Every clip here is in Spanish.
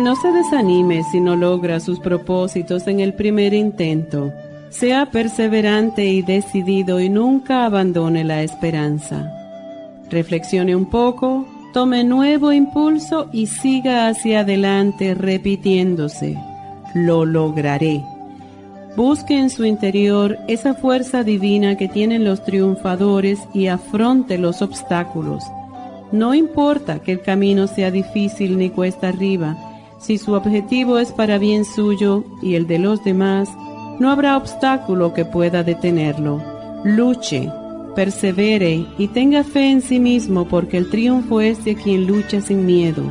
No se desanime si no logra sus propósitos en el primer intento. Sea perseverante y decidido y nunca abandone la esperanza. Reflexione un poco, tome nuevo impulso y siga hacia adelante repitiéndose. Lo lograré. Busque en su interior esa fuerza divina que tienen los triunfadores y afronte los obstáculos. No importa que el camino sea difícil ni cuesta arriba, si su objetivo es para bien suyo y el de los demás, no habrá obstáculo que pueda detenerlo. Luche, persevere y tenga fe en sí mismo porque el triunfo es de quien lucha sin miedo,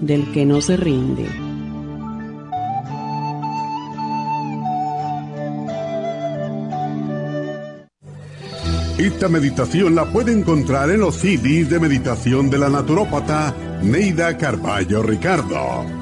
del que no se rinde. Esta meditación la puede encontrar en los CDs de meditación de la naturópata Neida Carballo Ricardo.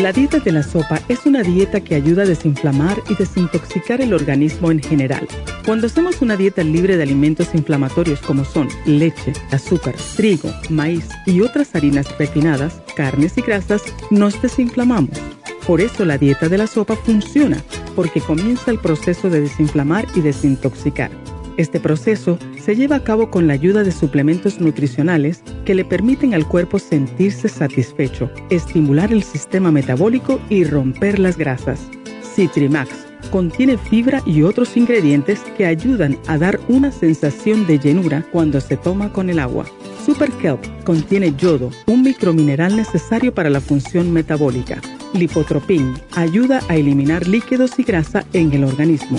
La dieta de la sopa es una dieta que ayuda a desinflamar y desintoxicar el organismo en general. Cuando hacemos una dieta libre de alimentos inflamatorios como son leche, azúcar, trigo, maíz y otras harinas refinadas, carnes y grasas, nos desinflamamos. Por eso la dieta de la sopa funciona, porque comienza el proceso de desinflamar y desintoxicar. Este proceso se lleva a cabo con la ayuda de suplementos nutricionales que le permiten al cuerpo sentirse satisfecho, estimular el sistema metabólico y romper las grasas. Citrimax contiene fibra y otros ingredientes que ayudan a dar una sensación de llenura cuando se toma con el agua. Super Kelp contiene yodo, un micromineral necesario para la función metabólica. Lipotropin ayuda a eliminar líquidos y grasa en el organismo.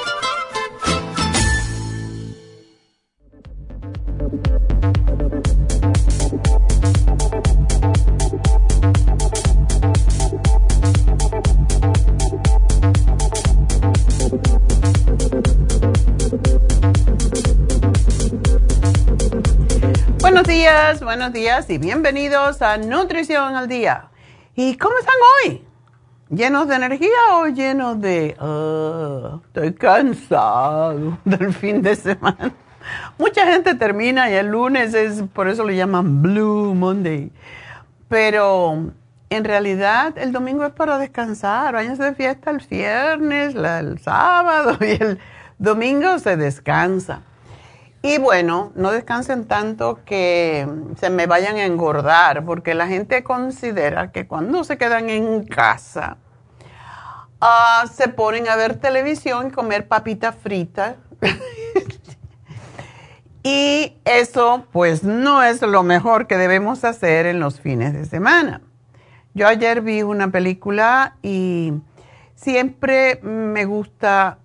Buenos días y bienvenidos a Nutrición al Día. ¿Y cómo están hoy? ¿Llenos de energía o llenos de... Ah, estoy cansado del fin de semana? Mucha gente termina y el lunes es, por eso le llaman Blue Monday. Pero en realidad el domingo es para descansar. Váyanse de fiesta el viernes, el sábado y el domingo se descansa. Y bueno, no descansen tanto que se me vayan a engordar, porque la gente considera que cuando se quedan en casa, ah, se ponen a ver televisión y comer papitas fritas. y eso pues no es lo mejor que debemos hacer en los fines de semana. Yo ayer vi una película y siempre me gusta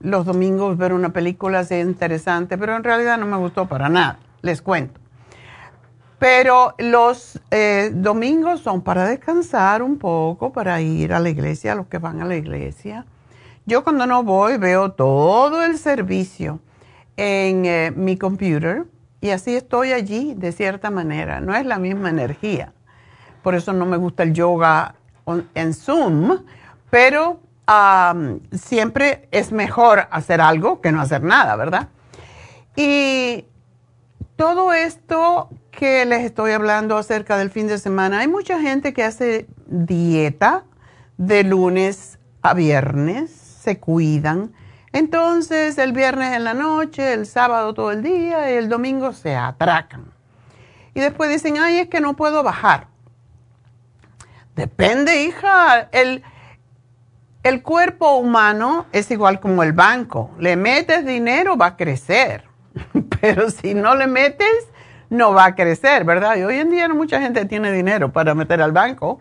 los domingos ver una película así interesante, pero en realidad no me gustó para nada, les cuento. Pero los eh, domingos son para descansar un poco, para ir a la iglesia, los que van a la iglesia. Yo cuando no voy veo todo el servicio en eh, mi computer y así estoy allí de cierta manera. No es la misma energía. Por eso no me gusta el yoga en Zoom, pero siempre es mejor hacer algo que no hacer nada, ¿verdad? Y todo esto que les estoy hablando acerca del fin de semana, hay mucha gente que hace dieta de lunes a viernes, se cuidan. Entonces el viernes en la noche, el sábado todo el día y el domingo se atracan. Y después dicen, ay, es que no puedo bajar. Depende, hija. El, el cuerpo humano es igual como el banco. Le metes dinero, va a crecer. Pero si no le metes, no va a crecer, ¿verdad? Y hoy en día mucha gente tiene dinero para meter al banco,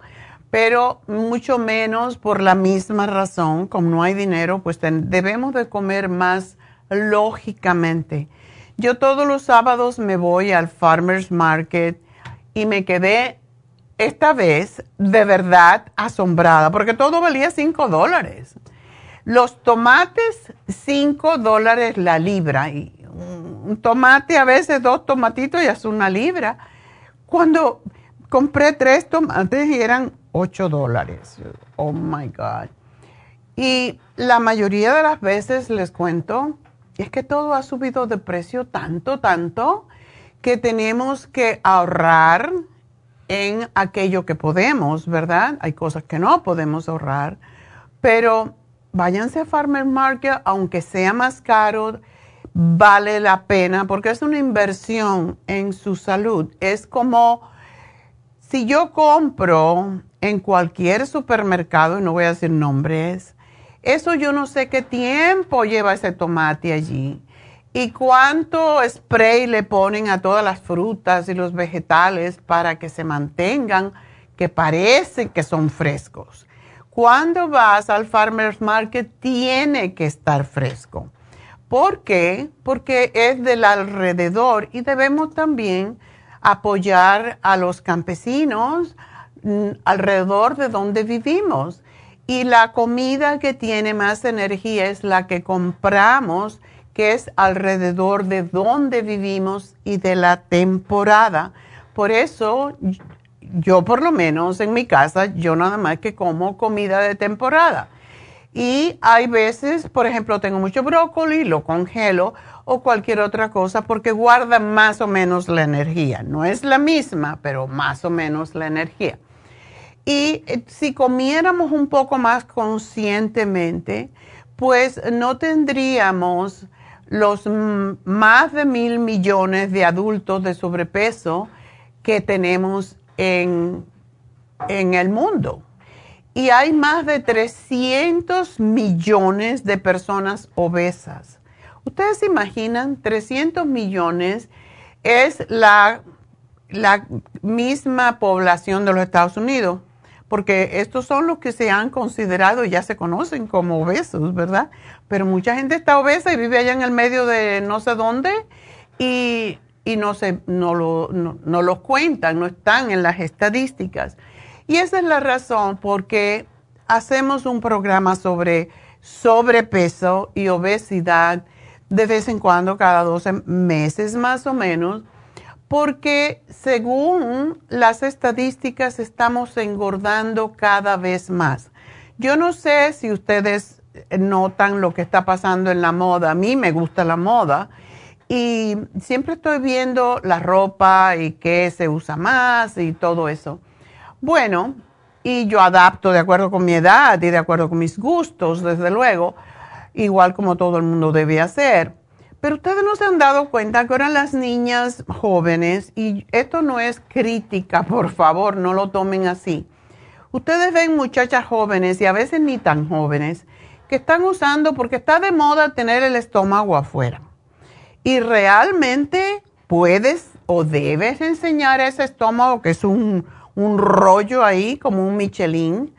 pero mucho menos por la misma razón, como no hay dinero, pues debemos de comer más lógicamente. Yo todos los sábados me voy al Farmers Market y me quedé esta vez de verdad asombrada, porque todo valía 5 dólares. Los tomates, 5 dólares la libra. Y un tomate, a veces dos tomatitos y es una libra. Cuando compré tres tomates y eran 8 dólares. Oh my God. Y la mayoría de las veces les cuento, es que todo ha subido de precio tanto, tanto, que tenemos que ahorrar en aquello que podemos, ¿verdad? Hay cosas que no podemos ahorrar, pero váyanse a Farmer Market, aunque sea más caro, vale la pena porque es una inversión en su salud. Es como si yo compro en cualquier supermercado, y no voy a decir nombres, eso yo no sé qué tiempo lleva ese tomate allí y cuánto spray le ponen a todas las frutas y los vegetales para que se mantengan, que parecen que son frescos. Cuando vas al farmer's market tiene que estar fresco. ¿Por qué? Porque es del alrededor y debemos también apoyar a los campesinos mm, alrededor de donde vivimos. Y la comida que tiene más energía es la que compramos, que es alrededor de donde vivimos y de la temporada. Por eso, yo por lo menos en mi casa, yo nada más que como comida de temporada. Y hay veces, por ejemplo, tengo mucho brócoli, lo congelo o cualquier otra cosa porque guarda más o menos la energía. No es la misma, pero más o menos la energía. Y eh, si comiéramos un poco más conscientemente, pues no tendríamos los más de mil millones de adultos de sobrepeso que tenemos en, en el mundo y hay más de 300 millones de personas obesas. Ustedes se imaginan, 300 millones es la, la misma población de los Estados Unidos, porque estos son los que se han considerado ya se conocen como obesos, ¿verdad? Pero mucha gente está obesa y vive allá en el medio de no sé dónde y, no, se, no, lo, no los cuentan, no están en las estadísticas. Y esa es la razón por qué hacemos un programa sobre sobrepeso y obesidad de vez en cuando, cada 12 meses más o menos, porque según las estadísticas estamos engordando cada vez más. Yo no sé si ustedes notan lo que está pasando en la moda. A mí me gusta la moda y siempre estoy viendo la ropa y qué se usa más y todo eso. Bueno, y yo adapto de acuerdo con mi edad y de acuerdo con mis gustos, desde luego, igual como todo el mundo debe hacer. Pero ustedes no se han dado cuenta que ahora las niñas jóvenes, y esto no es crítica, por favor, no lo tomen así. Ustedes ven muchachas jóvenes y a veces ni tan jóvenes están usando porque está de moda tener el estómago afuera. Y realmente puedes o debes enseñar a ese estómago que es un, un rollo ahí, como un Michelin.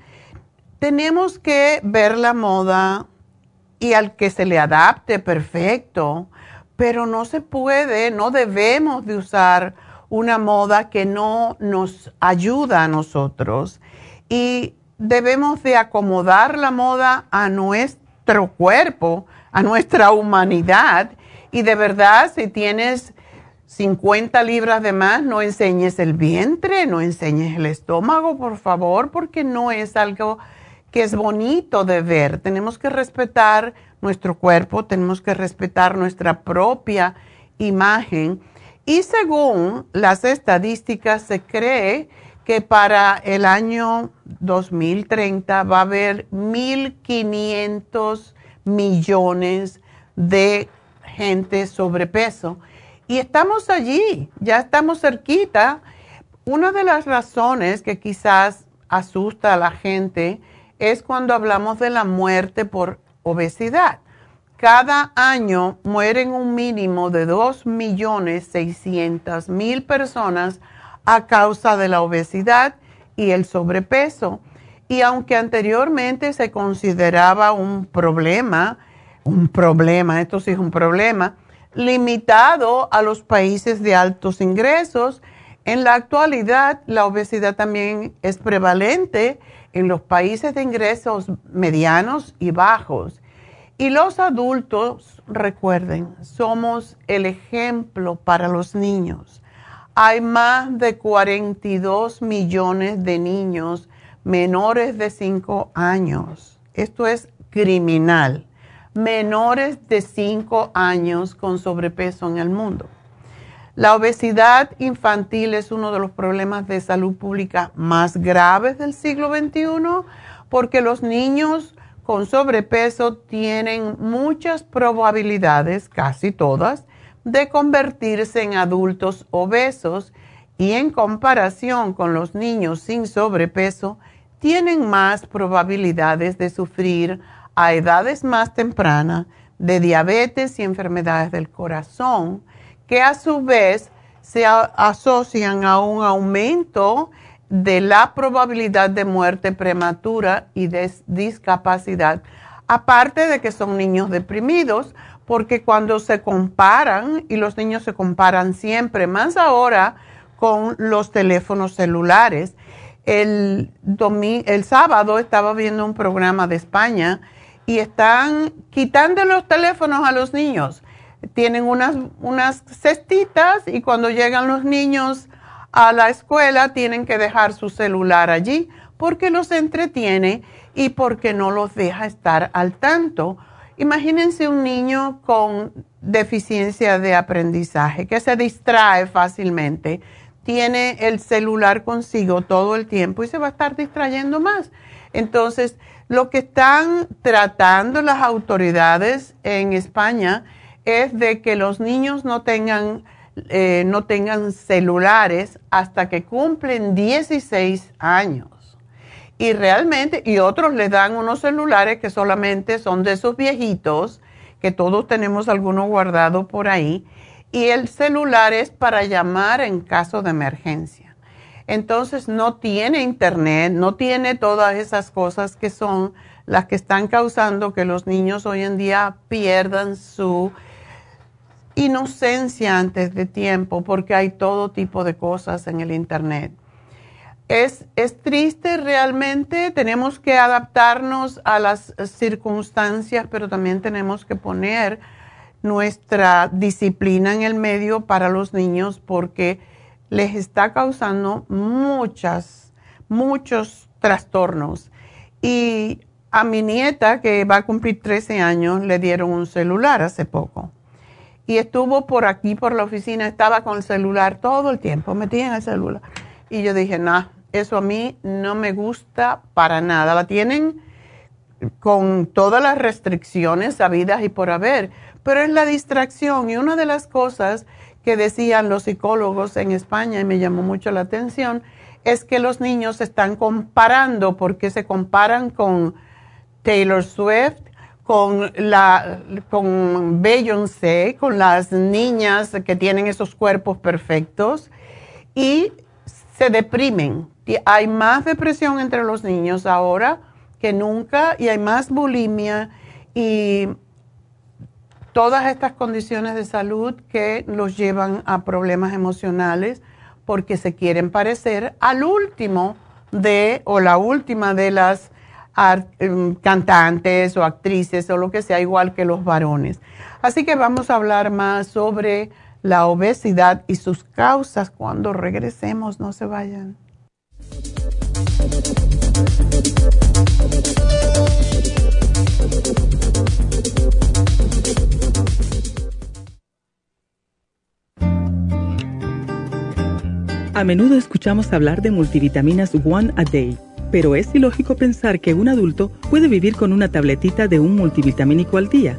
Tenemos que ver la moda y al que se le adapte perfecto, pero no se puede, no debemos de usar una moda que no nos ayuda a nosotros y debemos de acomodar la moda a nuestro cuerpo, a nuestra humanidad y de verdad si tienes 50 libras de más, no enseñes el vientre, no enseñes el estómago, por favor, porque no es algo que es bonito de ver. Tenemos que respetar nuestro cuerpo, tenemos que respetar nuestra propia imagen. Y según las estadísticas, se cree que para el año 2030 va a haber 1.500 millones de gente sobrepeso. Y estamos allí, ya estamos cerquita. Una de las razones que quizás asusta a la gente es cuando hablamos de la muerte por obesidad. Cada año mueren un mínimo de 2.600.000 personas a causa de la obesidad y el sobrepeso. Y aunque anteriormente se consideraba un problema, un problema, esto sí es un problema, limitado a los países de altos ingresos, en la actualidad la obesidad también es prevalente en los países de ingresos medianos y bajos. Y los adultos, recuerden, somos el ejemplo para los niños. Hay más de 42 millones de niños menores de 5 años. Esto es criminal. Menores de 5 años con sobrepeso en el mundo. La obesidad infantil es uno de los problemas de salud pública más graves del siglo XXI porque los niños con sobrepeso tienen muchas probabilidades, casi todas, de convertirse en adultos obesos y en comparación con los niños sin sobrepeso, tienen más probabilidades de sufrir a edades más tempranas de diabetes y enfermedades del corazón que a su vez se asocian a un aumento de la probabilidad de muerte prematura y de discapacidad, aparte de que son niños deprimidos, porque cuando se comparan, y los niños se comparan siempre, más ahora con los teléfonos celulares, el, el sábado estaba viendo un programa de España y están quitando los teléfonos a los niños tienen unas, unas cestitas y cuando llegan los niños a la escuela tienen que dejar su celular allí porque los entretiene y porque no los deja estar al tanto. Imagínense un niño con deficiencia de aprendizaje que se distrae fácilmente, tiene el celular consigo todo el tiempo y se va a estar distrayendo más. Entonces, lo que están tratando las autoridades en España es de que los niños no tengan, eh, no tengan celulares hasta que cumplen 16 años. Y realmente, y otros le dan unos celulares que solamente son de esos viejitos, que todos tenemos alguno guardado por ahí, y el celular es para llamar en caso de emergencia. Entonces no tiene internet, no tiene todas esas cosas que son las que están causando que los niños hoy en día pierdan su inocencia antes de tiempo porque hay todo tipo de cosas en el Internet. Es, es, triste realmente, tenemos que adaptarnos a las circunstancias, pero también tenemos que poner nuestra disciplina en el medio para los niños porque les está causando muchas, muchos trastornos. Y a mi nieta, que va a cumplir 13 años, le dieron un celular hace poco y estuvo por aquí, por la oficina, estaba con el celular todo el tiempo, metía en el celular. Y yo dije, no, eso a mí no me gusta para nada. La tienen con todas las restricciones habidas y por haber, pero es la distracción. Y una de las cosas que decían los psicólogos en España, y me llamó mucho la atención, es que los niños se están comparando porque se comparan con Taylor Swift, con la con Beyoncé, con las niñas que tienen esos cuerpos perfectos y se deprimen. Hay más depresión entre los niños ahora que nunca y hay más bulimia y todas estas condiciones de salud que los llevan a problemas emocionales porque se quieren parecer al último de o la última de las Em, cantantes o actrices o lo que sea, igual que los varones. Así que vamos a hablar más sobre la obesidad y sus causas cuando regresemos. No se vayan. A menudo escuchamos hablar de multivitaminas One a Day pero es ilógico pensar que un adulto puede vivir con una tabletita de un multivitamínico al día.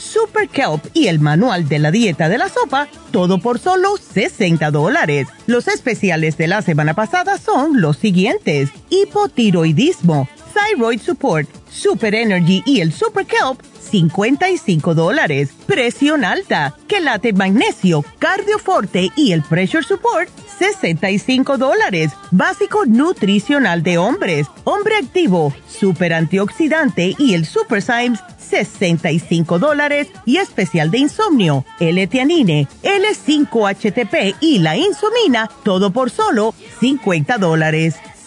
Super Kelp y el manual de la dieta de la sopa, todo por solo 60 dólares. Los especiales de la semana pasada son los siguientes: hipotiroidismo, thyroid support, super energy y el super kelp, 55 dólares. Presión alta, quelate magnesio, cardioforte y el pressure support, 65 dólares. Básico nutricional de hombres, hombre activo, super antioxidante y el super Symes, 65 dólares y especial de insomnio, L-Tianine, L5-HTP y la insomina, todo por solo 50 dólares.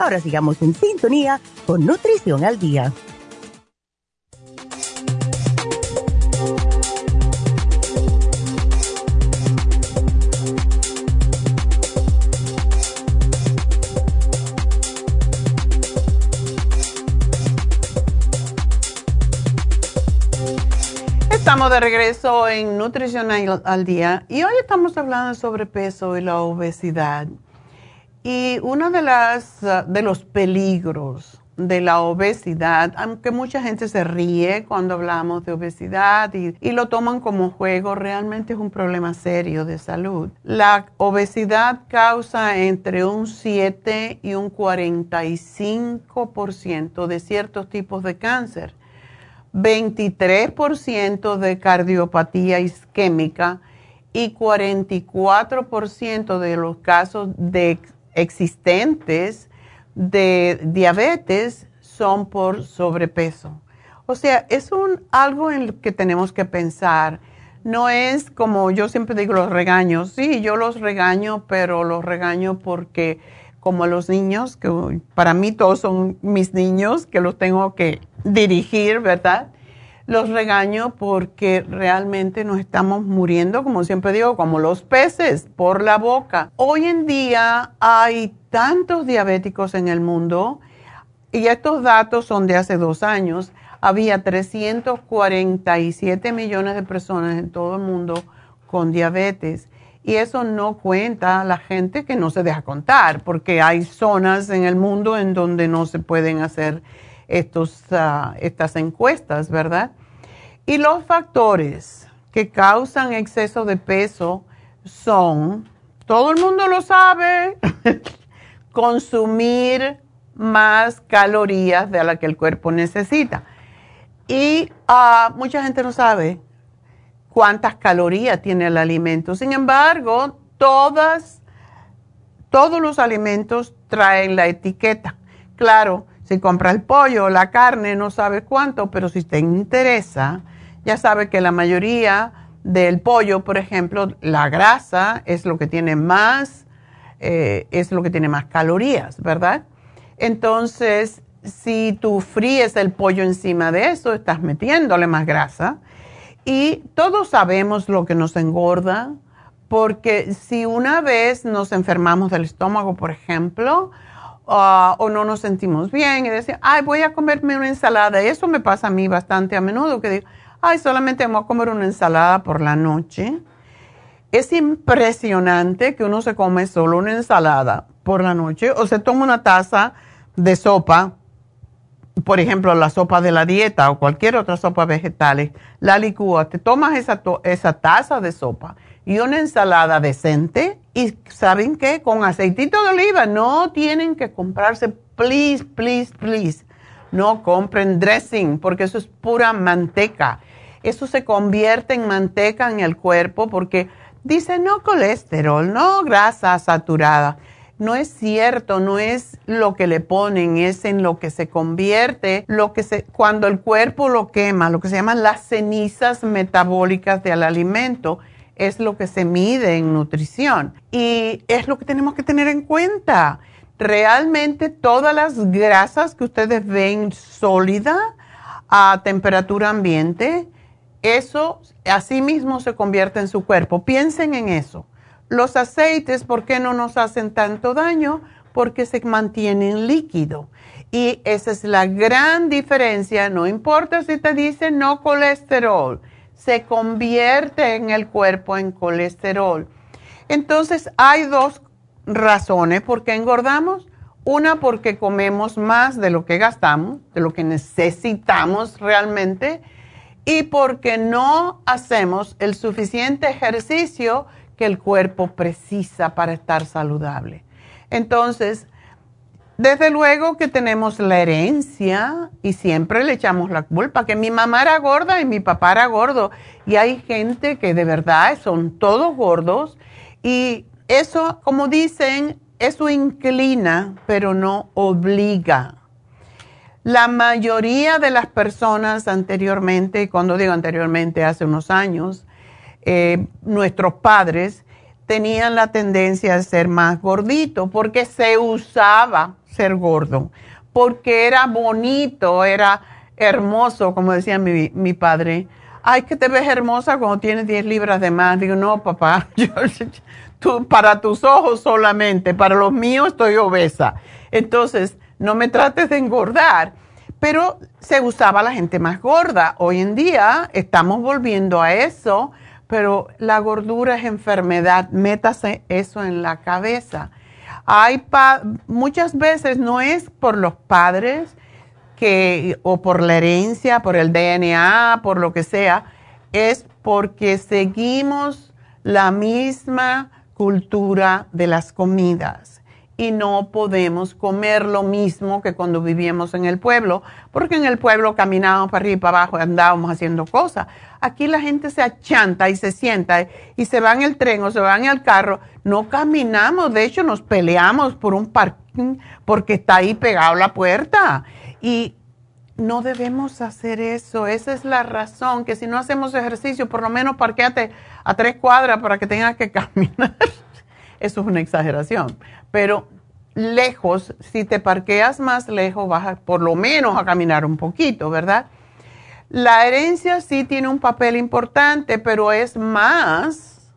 Ahora sigamos en sintonía con Nutrición al Día. Estamos de regreso en Nutrición al Día y hoy estamos hablando sobre peso y la obesidad. Y uno de, las, de los peligros de la obesidad, aunque mucha gente se ríe cuando hablamos de obesidad y, y, lo toman como juego, realmente es un problema serio de salud. La obesidad causa entre un 7 y un 45% de ciertos tipos de cáncer 23% de cardiopatía isquémica y 44% de los casos de existentes de diabetes son por sobrepeso. O sea, es un, algo en lo que tenemos que pensar. No es como yo siempre digo los regaños. Sí, yo los regaño, pero los regaño porque como los niños, que para mí todos son mis niños, que los tengo que dirigir, ¿verdad? Los regaño porque realmente nos estamos muriendo, como siempre digo, como los peces, por la boca. Hoy en día hay tantos diabéticos en el mundo y estos datos son de hace dos años. Había 347 millones de personas en todo el mundo con diabetes. Y eso no cuenta a la gente que no se deja contar, porque hay zonas en el mundo en donde no se pueden hacer estos, ah, estas encuestas, ¿verdad? Y los factores que causan exceso de peso son, todo el mundo lo sabe, consumir más calorías de las que el cuerpo necesita. Y ah, mucha gente no sabe cuántas calorías tiene el alimento. Sin embargo, todas, todos los alimentos traen la etiqueta. Claro, si compra el pollo o la carne, no sabe cuánto, pero si te interesa, ya sabe que la mayoría del pollo, por ejemplo, la grasa es lo que tiene más, eh, es lo que tiene más calorías, ¿verdad? Entonces, si tú fríes el pollo encima de eso, estás metiéndole más grasa. Y todos sabemos lo que nos engorda, porque si una vez nos enfermamos del estómago, por ejemplo, ah, o no nos sentimos bien y decimos, ay, voy a comerme una ensalada, eso me pasa a mí bastante a menudo, que digo, ay, solamente voy a comer una ensalada por la noche. Es impresionante que uno se come solo una ensalada por la noche o se toma una taza de sopa por ejemplo, la sopa de la dieta o cualquier otra sopa vegetales, la licúa, te tomas esa, esa taza de sopa y una ensalada decente y ¿saben qué? Con aceitito de oliva, no tienen que comprarse, please, please, please, no compren dressing porque eso es pura manteca. Eso se convierte en manteca en el cuerpo porque dice no colesterol, no grasa saturada no es cierto, no es lo que le ponen, es en lo que se convierte, lo que se, cuando el cuerpo lo quema, lo que se llaman las cenizas metabólicas del alimento, es lo que se mide en nutrición. Y es lo que tenemos que tener en cuenta. Realmente todas las grasas que ustedes ven sólidas a temperatura ambiente, eso así mismo se convierte en su cuerpo. Piensen en eso. Los aceites, ¿por qué no nos hacen tanto daño? Porque se mantienen líquido. Y esa es la gran diferencia. No importa si te dicen no colesterol, se convierte en el cuerpo en colesterol. Entonces, hay dos razones por qué engordamos. Una, porque comemos más de lo que gastamos, de lo que necesitamos realmente, y porque no hacemos el suficiente ejercicio que el cuerpo precisa para estar saludable. Entonces, desde luego que tenemos la herencia y siempre le echamos la culpa, que mi mamá era gorda y mi papá era gordo. Y hay gente que de verdad son todos gordos y eso, como dicen, eso inclina, pero no obliga. La mayoría de las personas anteriormente, cuando digo anteriormente, hace unos años, eh, nuestros padres tenían la tendencia a ser más gorditos porque se usaba ser gordo, porque era bonito, era hermoso, como decía mi, mi padre. Ay, que te ves hermosa cuando tienes 10 libras de más. Digo, no, papá, tú, para tus ojos solamente, para los míos estoy obesa. Entonces, no me trates de engordar. Pero se usaba la gente más gorda. Hoy en día estamos volviendo a eso pero la gordura es enfermedad, métase eso en la cabeza. Hay muchas veces no es por los padres que, o por la herencia, por el DNA, por lo que sea, es porque seguimos la misma cultura de las comidas y no podemos comer lo mismo que cuando vivíamos en el pueblo, porque en el pueblo caminábamos para arriba y para abajo y andábamos haciendo cosas. Aquí la gente se achanta y se sienta y se va en el tren o se va en el carro. No caminamos, de hecho nos peleamos por un parking porque está ahí pegado la puerta. Y no debemos hacer eso. Esa es la razón, que si no hacemos ejercicio, por lo menos parqueate a tres cuadras para que tengas que caminar. Eso es una exageración. Pero lejos, si te parqueas más lejos, vas por lo menos a caminar un poquito, ¿verdad? La herencia sí tiene un papel importante, pero es más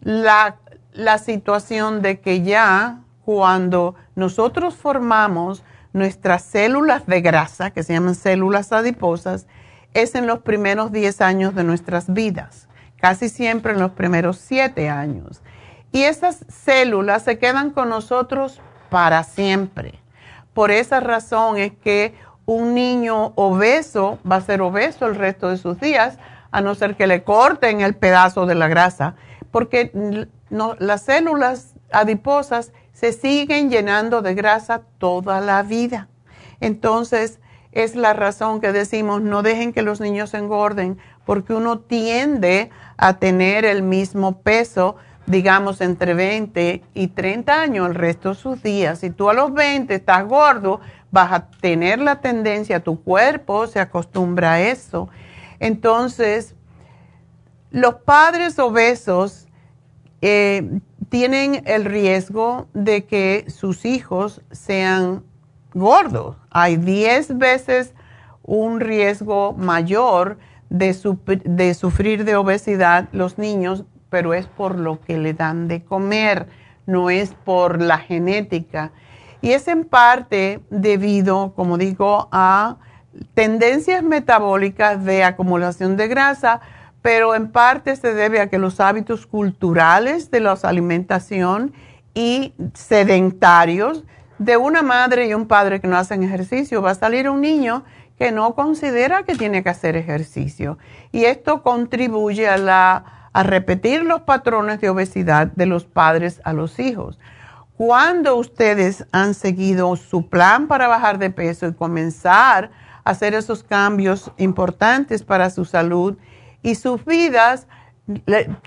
la, la situación de que ya cuando nosotros formamos nuestras células de grasa, que se llaman células adiposas, es en los primeros 10 años de nuestras vidas, casi siempre en los primeros 7 años. Y esas células se quedan con nosotros para siempre. Por esa razón es que un niño obeso va a ser obeso el resto de sus días, a no ser que le corten el pedazo de la grasa, porque las células adiposas se siguen llenando de grasa toda la vida. Entonces, es la razón que decimos, no dejen que los niños engorden, porque uno tiende a tener el mismo peso digamos, entre 20 y 30 años el resto de sus días. Si tú a los 20 estás gordo, vas a tener la tendencia, tu cuerpo se acostumbra a eso. Entonces, los padres obesos eh, tienen el riesgo de que sus hijos sean gordos. Hay 10 veces un riesgo mayor de, de, sufrir de obesidad los niños, pero es por lo que le dan de comer, no es por la genética. Y es en parte debido, como digo, a tendencias metabólicas de acumulación de grasa, pero en parte se debe a que los hábitos culturales de la alimentación y sedentarios de una madre y un padre que no hacen ejercicio, va a salir un niño que no considera que tiene que hacer ejercicio. Y esto contribuye a, la, a repetir los patrones de obesidad de los padres a los hijos. Cuando ustedes han seguido su plan para bajar de peso y comenzar a hacer esos cambios importantes para su salud y sus vidas,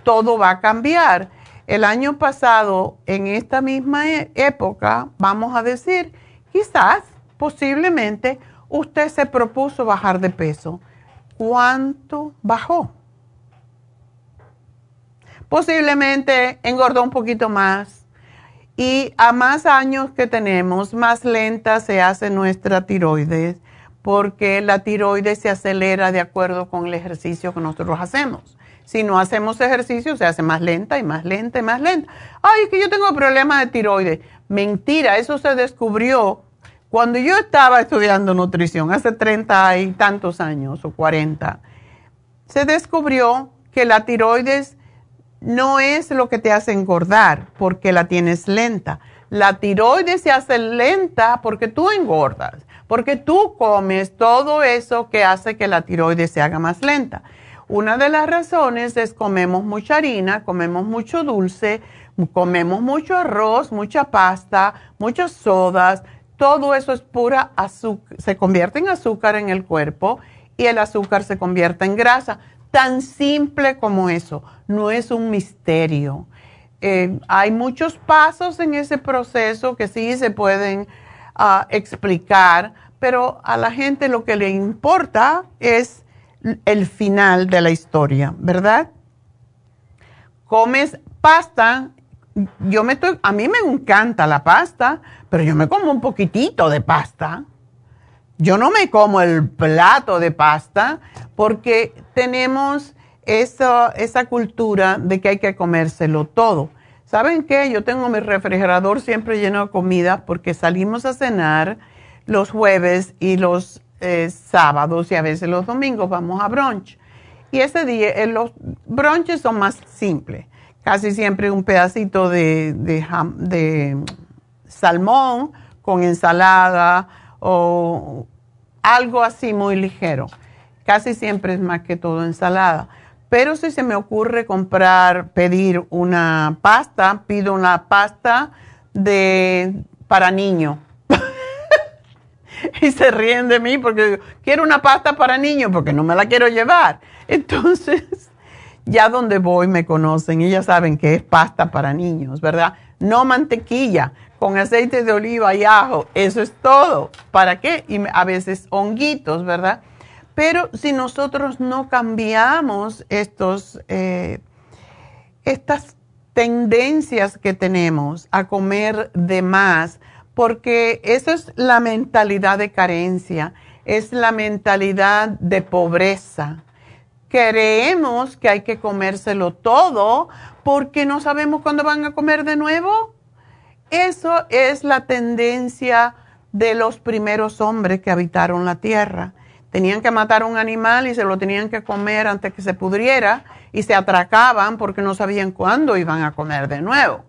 todo va a cambiar. El año pasado, en esta misma e, época, vamos a decir, quizás, posiblemente, usted se propuso bajar de peso. ¿Cuánto bajó? Posiblemente engordó un poquito más y a más años que tenemos, más lenta se hace nuestra tiroides, porque la tiroides se acelera de acuerdo con el ejercicio que nosotros hacemos. Si no hacemos ejercicio, se hace más lenta y más lenta y más lenta. Ay, es que yo tengo problemas de tiroides. Mentira, eso se descubrió cuando yo estaba estudiando nutrición, hace 30 y tantos años o 40. Se descubrió que la tiroides no es lo que te hace engordar porque la tienes lenta. La tiroides se hace lenta porque tú engordas, porque tú comes todo eso que hace que la tiroides se haga más lenta. Una de las razones es comemos mucha harina, comemos mucho dulce, comemos mucho arroz, mucha pasta, muchas sodas. Todo eso es pura azúcar, se convierte en azúcar en el cuerpo y el azúcar se convierte en grasa. Tan simple como eso, no es un misterio. Eh, hay muchos pasos en ese proceso que sí se pueden ah, explicar, pero a la gente lo que le importa es el final de la historia, ¿verdad? Comes pasta, yo me estoy, a mí me encanta la pasta, pero yo me como un poquitito de pasta. Yo no me como el plato de pasta porque tenemos esa, esa cultura de que hay que comérselo todo. ¿Saben qué? Yo tengo mi refrigerador siempre lleno de comida porque salimos a cenar los jueves y los eh, sábados y a veces los domingos vamos a brunch. Y ese día, eh, los brunches son más simples. Casi siempre un pedacito de, de, de salmón con ensalada o algo así muy ligero. Casi siempre es más que todo ensalada. Pero si se me ocurre comprar, pedir una pasta, pido una pasta de para niño. y se ríen de mí porque quiero una pasta para niño porque no me la quiero llevar. Entonces, ya donde voy me conocen y ya saben que es pasta para niños, ¿verdad? No mantequilla, con aceite de oliva y ajo, eso es todo. ¿Para qué? Y a veces honguitos, ¿verdad? Pero si nosotros no cambiamos estos, eh, estas tendencias que tenemos a comer de más, porque eso es la mentalidad de carencia, es la mentalidad de pobreza. Creemos que hay que comérselo todo porque no sabemos cuándo van a comer de nuevo. Eso es la tendencia de los primeros hombres que habitaron la tierra. Tenían que matar un animal y se lo tenían que comer antes que se pudriera y se atracaban porque no sabían cuándo iban a comer de nuevo.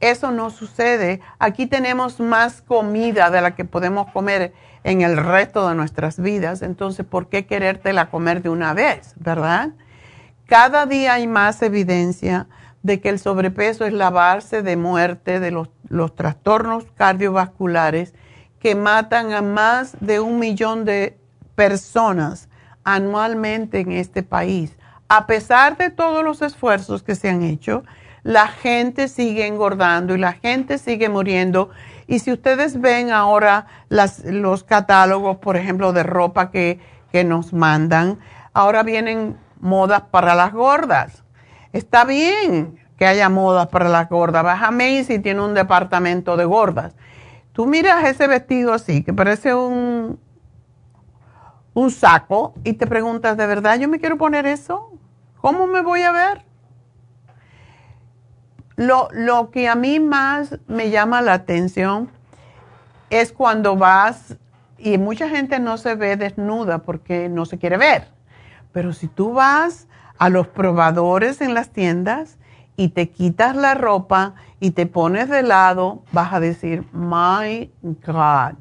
Eso no sucede. Aquí tenemos más comida de la que podemos comer en el resto de nuestras vidas. Entonces, ¿por qué querértela comer de una vez, verdad? Cada día hay más evidencia de que el sobrepeso es la base de muerte de los, trastornos cardiovasculares que matan a más de un millón de personas anualmente en este país. A pesar de todos los esfuerzos que se han hecho, la gente sigue engordando y la gente sigue muriendo. Y si ustedes ven ahora los catálogos, por ejemplo, de ropa que, que nos mandan, ahora vienen modas para las gordas. Está bien que haya modas para las gordas. Baja Macy tiene un departamento de gordas. Tú miras ese vestido así, que parece un, un saco, y te preguntas, ¿de verdad yo me quiero poner eso? ¿Cómo me voy a ver? Lo, lo que a mí más me llama la atención es cuando vas, y mucha gente no se ve desnuda porque no se quiere ver, pero si tú vas a los probadores en las tiendas y te quitas la ropa y te pones de lado, vas a decir, my God,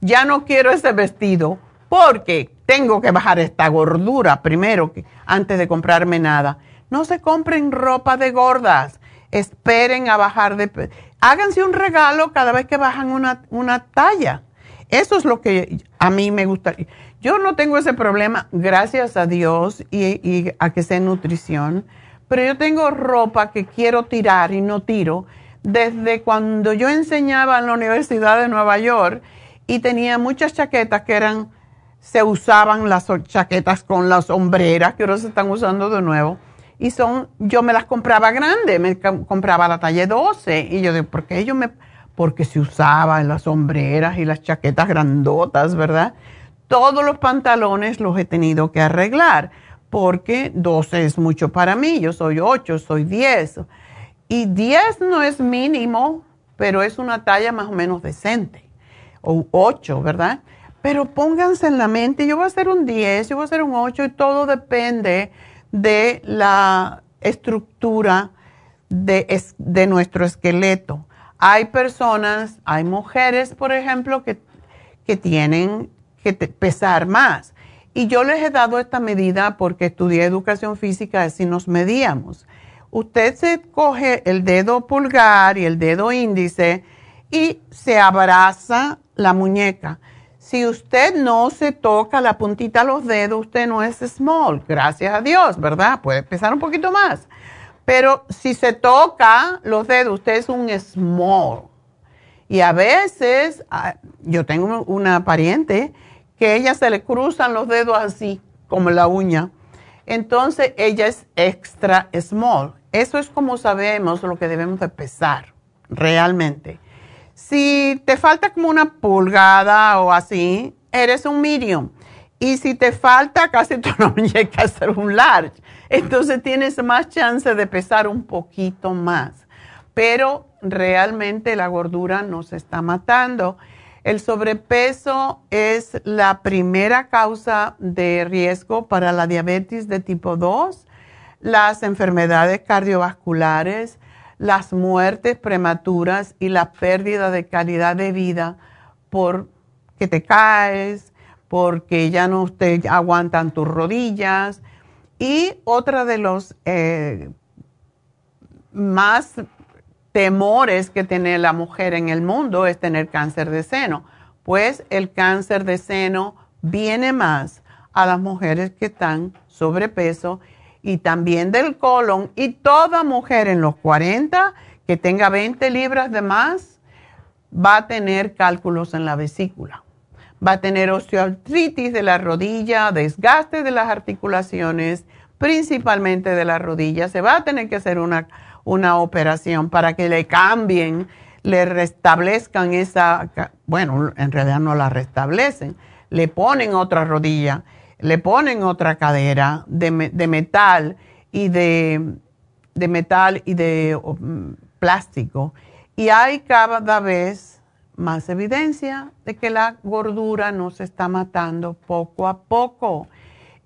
ya no quiero ese vestido porque tengo que bajar esta gordura primero antes de comprarme nada. No se compren ropa de gordas, esperen a bajar de... Háganse un regalo cada vez que bajan una, una talla. Eso es lo que a mí me gusta. Yo no tengo ese problema, gracias a Dios y, a que sé nutrición pero yo tengo ropa que quiero tirar y no tiro desde cuando yo enseñaba en la Universidad de Nueva York y tenía muchas chaquetas que eran, se usaban las chaquetas con las sombreras que ahora se están usando de nuevo. Y son, yo me las compraba grandes, me compraba la talla 12. Y yo digo, ¿por qué yo me...? Porque se usaban las sombreras y las chaquetas grandotas, ¿verdad? Todos los pantalones los he tenido que arreglar porque 12 es mucho para mí, yo soy 8, soy 10. Y 10 no es mínimo, pero es una talla más o menos decente, o 8, ¿verdad? Pero pónganse en la mente, yo voy a hacer un 10, yo voy a hacer un 8 y todo depende de la estructura de, de nuestro esqueleto. Hay personas, hay mujeres, por ejemplo, que, que tienen que pesar más y yo les he dado esta medida porque estudié educación física, así nos medíamos. Usted se coge el dedo pulgar y el dedo índice y se abraza la muñeca. Si usted no se toca la puntita de los dedos, usted no es small, gracias a Dios, ¿verdad? Puede pesar un poquito más. Pero si se toca los dedos, usted es un small. Y a veces, ah, yo tengo una pariente que ella se le cruzan los dedos así, como la uña. Entonces ella es extra small. Eso es como sabemos lo que debemos de pesar realmente. Si te falta como una pulgada o así, eres un medium. Y si te falta casi tu muñeca ser un large, entonces tienes más chance de pesar un poquito más. Pero realmente la gordura nos está matando el sobrepeso es la primera causa de riesgo para la diabetes de tipo 2, las enfermedades cardiovasculares, las muertes prematuras y la pérdida de calidad de vida porque te caes, porque ya no te aguantan tus rodillas. Y otra de los eh, más temores que tiene la mujer en el mundo es tener cáncer de seno, pues el cáncer de seno viene más a las mujeres que están sobrepeso y también del colon y toda mujer en los 40 que tenga 20 libras de más va a tener cálculos en la vesícula. Va a tener osteoartritis de la rodilla, desgaste de las articulaciones, principalmente de la rodilla. Se va a tener que hacer una una operación para que le cambien, le restablezcan esa, bueno, en realidad no la restablecen, le ponen otra rodilla, le ponen otra cadera de, metal y de, de metal y de mm, plástico. Y hay cada vez más evidencia de que la gordura nos está matando poco a poco.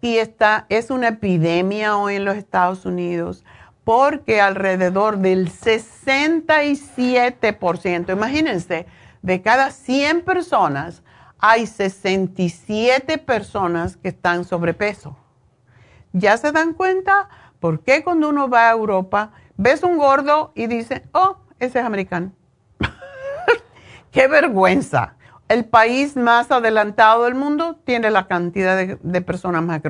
Y esta es una epidemia hoy en los Estados Unidos porque alrededor del 67%, imagínense, de cada 100 personas hay 67 personas que están sobrepeso. ¿Ya se dan cuenta por qué cuando uno va a Europa ves un gordo y dice, oh, ese es americano? ¡Qué vergüenza! El país más adelantado del mundo tiene la cantidad de, personas más,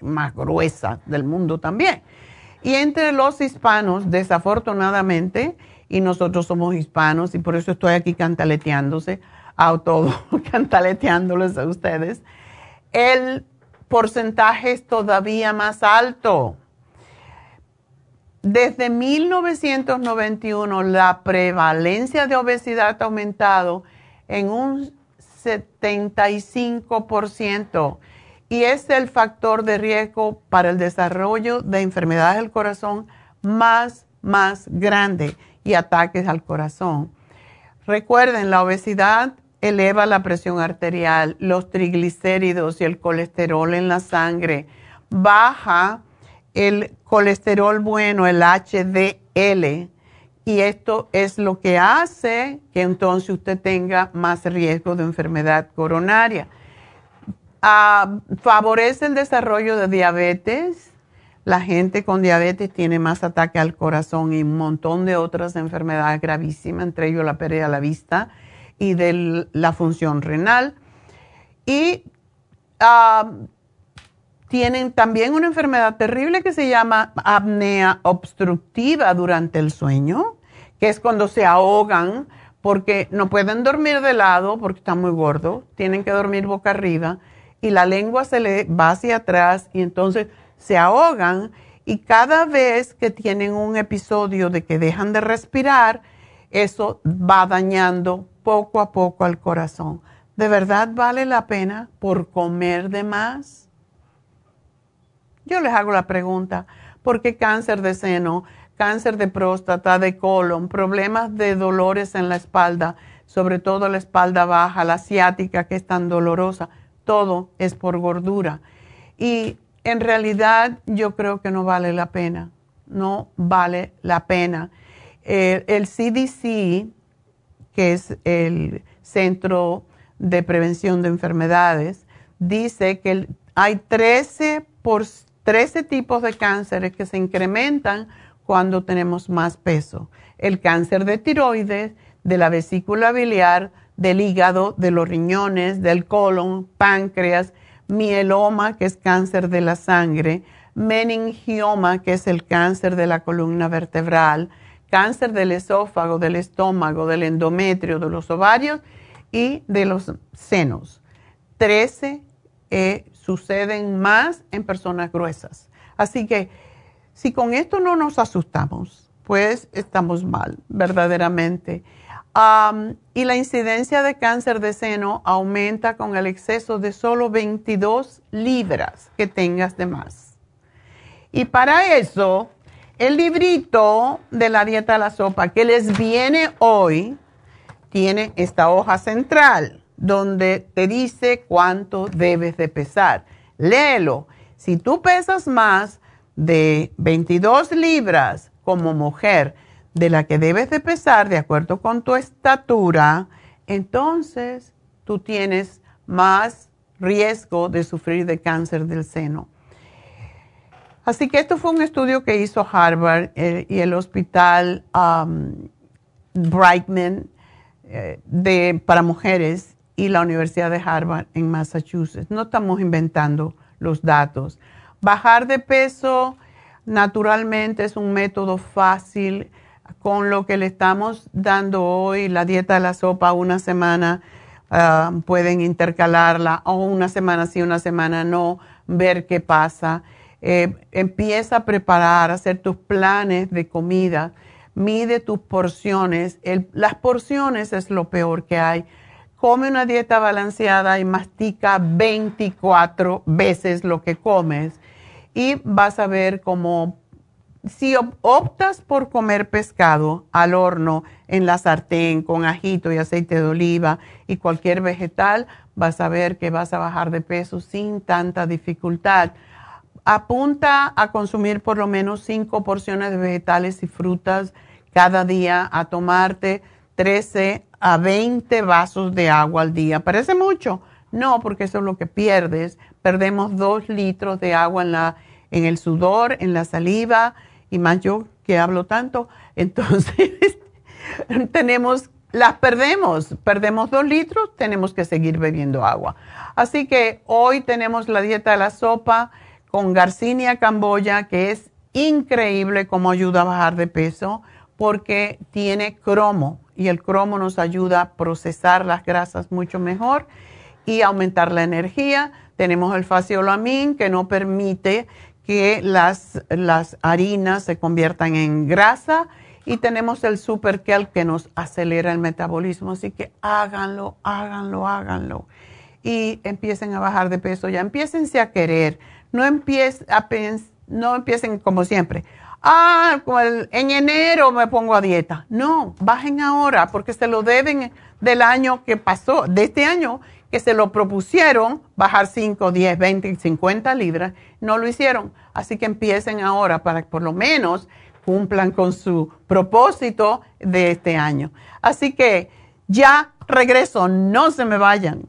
más gruesas del mundo también. Y entre los hispanos, desafortunadamente, y nosotros somos hispanos y por eso estoy aquí cantaleteándose a todo, cantaleteándoles a ustedes, el porcentajes todavía más altos. Desde 1991 la prevalencia de obesidad ha aumentado en un 75% y es el factor de riesgo para el desarrollo de enfermedades del corazón más, más grande y ataques al corazón. Recuerden, la obesidad eleva la presión arterial, los triglicéridos y el colesterol en la sangre, baja el colesterol bueno, el HDL, y esto es lo que hace que entonces usted tenga más riesgo de enfermedad coronaria. Ah, favorece el desarrollo de diabetes. La gente con diabetes tiene más ataque al corazón y un montón de otras enfermedades gravísimas, entre ellos la pérdida de la vista y de la función renal. Y ah, tienen también una enfermedad terrible que se llama apnea obstructiva durante el sueño, que es cuando se ahogan porque no pueden dormir de lado porque están muy gordos, tienen que dormir boca arriba y la lengua se le va hacia atrás y entonces se ahogan y cada vez que tienen un episodio de que dejan de respirar, eso va dañando poco a poco al corazón. ¿De verdad vale la pena por comer de más? Yo les hago la pregunta, ¿por qué cáncer de seno, cáncer de próstata, de colon, problemas de dolores en la espalda, sobre todo la espalda baja, la asiática que es tan dolorosa? Todo es por gordura. Y en realidad yo creo que no vale la pena, no vale la pena. Eh, el CDC, que es el Centro de Prevención de Enfermedades, dice que hay 13 por 13 tipos de cánceres que se incrementan cuando tenemos más peso. El cáncer de tiroides, de la vesícula biliar, del hígado, de los riñones, del colon, páncreas, mieloma, que es cáncer de la sangre, meningioma, que es el cáncer de la columna vertebral, cáncer del esófago, del estómago, del endometrio, de los ovarios y de los senos. 13 eh, suceden más en personas gruesas. Así que si con esto no nos asustamos, pues estamos mal, verdaderamente. y la incidencia de cáncer de seno aumenta con el exceso de solo 22 libras que tengas de más. Y para eso, el librito de la dieta de la sopa que les viene hoy tiene esta hoja central donde te dice cuánto debes de pesar. Léelo. Si tú pesas más de 22 libras como mujer de la que debes de pesar de acuerdo con tu estatura, entonces tú tienes más riesgo de sufrir de cáncer del seno. Así que esto fue un estudio que hizo Harvard eh, y el hospital um, Brightman eh, de, para mujeres y la Universidad de Harvard en Massachusetts. No estamos inventando los datos. Bajar de peso naturalmente es un método fácil con lo que le estamos dando hoy, la dieta de la sopa, una semana ah, pueden intercalarla o una semana sí, una semana no, ver qué pasa. Eh, empieza a preparar, a hacer tus planes de comida, mide tus porciones. las porciones es lo peor que hay come una dieta balanceada y mastica 24 veces lo que comes y vas a ver cómo si optas por comer pescado al horno en la sartén con ajito y aceite de oliva y cualquier vegetal, vas a ver que vas a bajar de peso sin tanta dificultad. Apunta a consumir por lo menos 5 porciones de vegetales y frutas cada día, a tomarte 13 a 20 vasos de agua al día. ¿Parece mucho? No, porque eso es lo que pierdes. Perdemos 2 litros de agua en, la, en el sudor, en la saliva, y más yo que hablo tanto. Entonces, tenemos, las perdemos. Perdemos 2 litros, tenemos que seguir bebiendo agua. Así que hoy tenemos la dieta de la sopa con Garcinia Camboya, que es increíble cómo ayuda a bajar de peso, porque tiene cromo y el cromo nos ayuda a procesar las grasas mucho mejor y aumentar la energía. Tenemos el faciolamin que no permite que las, las harinas se conviertan en grasa y tenemos el super kelp que nos acelera el metabolismo. Así que háganlo, háganlo, háganlo. Y empiecen a bajar de peso ya. Empiécense a querer. No, empiecen, a no empiecen como siempre. Ah, en enero me pongo a dieta. No, bajen ahora porque se lo deben del año que pasó, de este año que se lo propusieron bajar 5, 10, 20, 50 libras. No lo hicieron. Así que empiecen ahora para que por lo menos cumplan con su propósito de este año. Así que ya regreso, no se me vayan.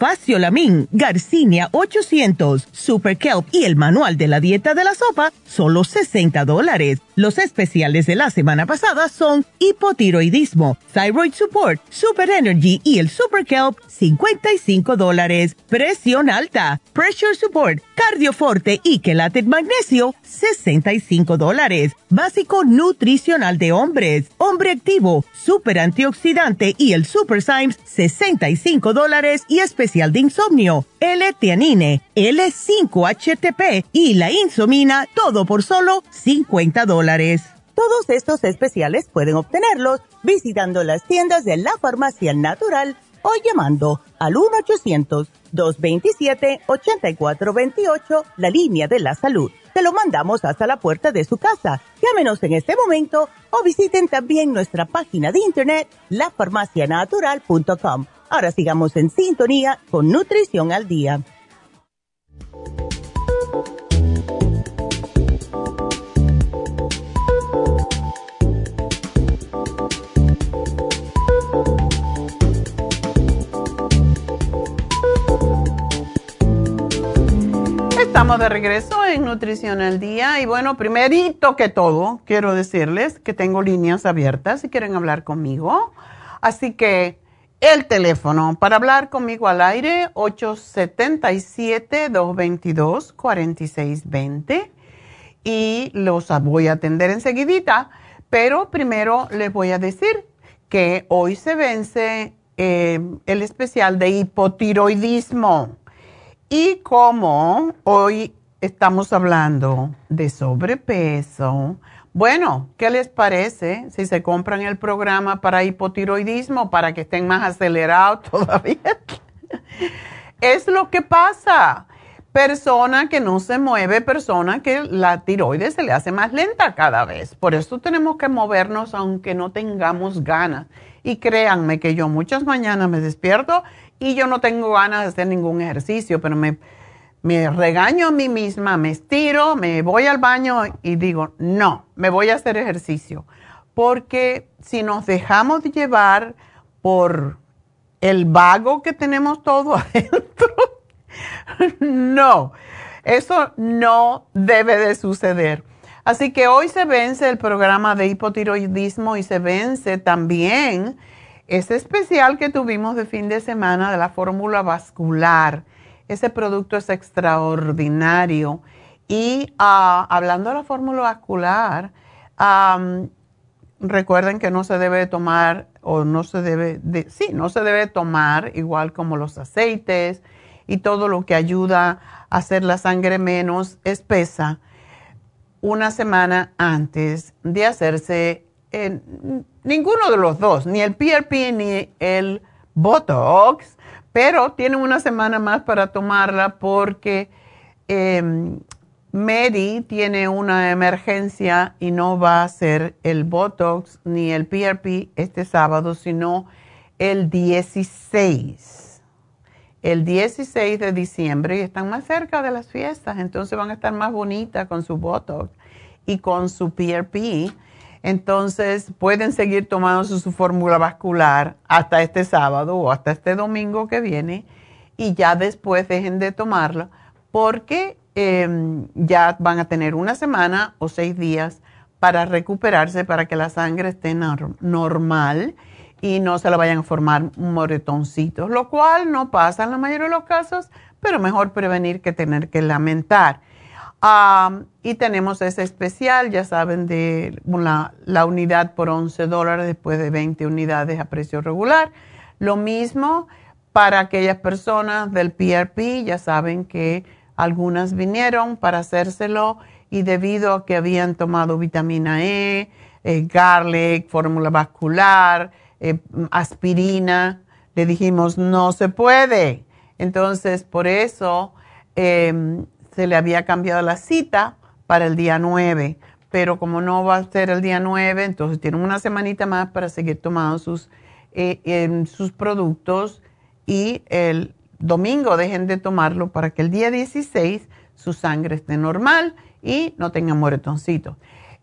Faciolamin, Garcinia 800, Super Kelp y el manual de la dieta de la sopa, solo 60 dólares. Los especiales de la semana pasada son hipotiroidismo, Thyroid Support, Super Energy y el Super Kelp, 55 dólares. Presión alta, Pressure Support, Cardioforte y Quelate Magnesio, 65 dólares. Básico nutricional de hombres, hombre activo, super antioxidante y el Super Symes, 65 dólares y especial de insomnio, L-Tianine, L5-HTP y la insomina, todo por solo 50 dólares. Todos estos especiales pueden obtenerlos visitando las tiendas de la farmacia natural o llamando al 1-800-227-8428, la línea de la salud. Te lo mandamos hasta la puerta de su casa. Llámenos en este momento o visiten también nuestra página de internet, lafarmacianatural.com. Ahora sigamos en sintonía con Nutrición al Día. Estamos de regreso en Nutrición al Día y bueno, primerito que todo, quiero decirles que tengo líneas abiertas si quieren hablar conmigo. Así que el teléfono. Para hablar conmigo al aire, 877-222-4620 y los voy a atender enseguidita, pero primero les voy a decir que hoy se vence eh, el especial de hipotiroidismo. Y como hoy estamos hablando de sobrepeso, bueno, ¿qué les parece si se compran el programa para hipotiroidismo para que estén más acelerados todavía? es lo que pasa. Persona que no se mueve, persona que la tiroides se le hace más lenta cada vez. Por eso tenemos que movernos aunque no tengamos ganas. Y créanme que yo muchas mañanas me despierto y yo no tengo ganas de hacer ningún ejercicio, pero me, me regaño a mí misma, me estiro, me voy al baño y digo, no, me voy a hacer ejercicio. Porque si nos dejamos de llevar por el vago que tenemos todo adentro, no, eso no debe de suceder. Así que hoy se vence el programa de hipotiroidismo y se vence también ese especial que tuvimos de fin de semana de la fórmula vascular, ese producto es extraordinario. Y ah, hablando de la fórmula vascular, recuerden que no se debe tomar o no se debe, de, sí, no se debe tomar igual como los aceites y todo lo que ayuda a hacer la sangre menos espesa una semana antes de hacerse ninguno de los dos, ni el PRP ni el Botox, pero tienen una semana más para tomarla porque eh, Mary tiene una emergencia y no va a hacer el Botox ni el PRP este sábado, sino el 16. El 16 de diciembre y están más cerca de las fiestas, entonces van a estar más bonitas con su Botox y con su PRP. Entonces pueden seguir tomando su fórmula vascular hasta este sábado o hasta este domingo que viene y ya después dejen de tomarla porque Em, ya van a tener una semana o seis días para recuperarse, para que la sangre esté normal y no se le vayan a formar moretoncitos, lo cual no pasa en la mayoría de los casos, pero mejor prevenir que tener que lamentar. Y tenemos ese especial, ya saben, de la, la unidad por 11 dólares después de 20 unidades a precio regular. Lo mismo para aquellas personas del PRP, ya saben que algunas vinieron para hacérselo y debido a que habían tomado vitamina E, eh, garlic, fórmula vascular, eh, aspirina, le dijimos no se puede. Entonces, por eso em, se le había cambiado la cita para el día 9. Pero como no va a ser el día 9, entonces tienen una semanita más para seguir tomando sus, eh, em, sus productos y el domingo dejen de tomarlo para que el día 16 su sangre esté normal y no tenga moretoncito.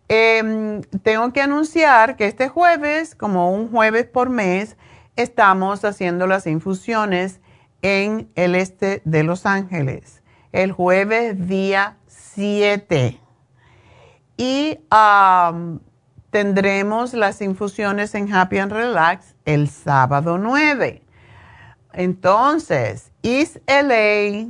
Em, tengo que anunciar que este jueves, como un jueves por mes, estamos haciendo las infusiones en el este de Los Ángeles. El jueves día 7. Y tendremos las infusiones en Happy and Relax el sábado 9. Entonces, East LA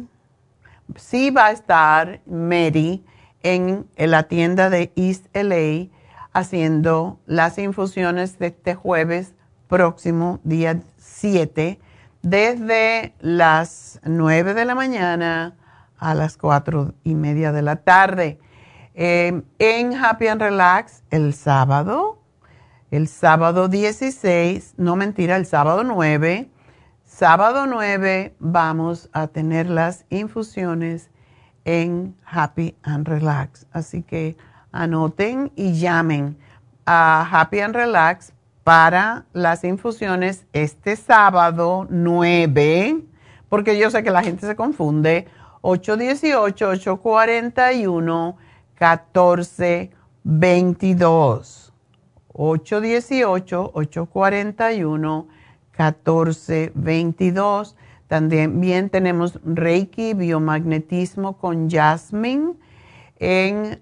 sí va a estar Mary en, la tienda de East LA haciendo las infusiones de este jueves próximo, día 7, desde las 9 de la mañana a las 4 y media de la tarde. Eh, en Happy and Relax el sábado, el sábado 16, no mentira, el sábado 9 Sábado 9 vamos a tener las infusiones en Happy and Relax. Así que anoten y llamen a Happy and Relax para las infusiones este sábado 9, porque yo sé que la gente se confunde. 818-841-1422. 818-841-1422. 1422. También tenemos Reiki biomagnetismo con Jasmine en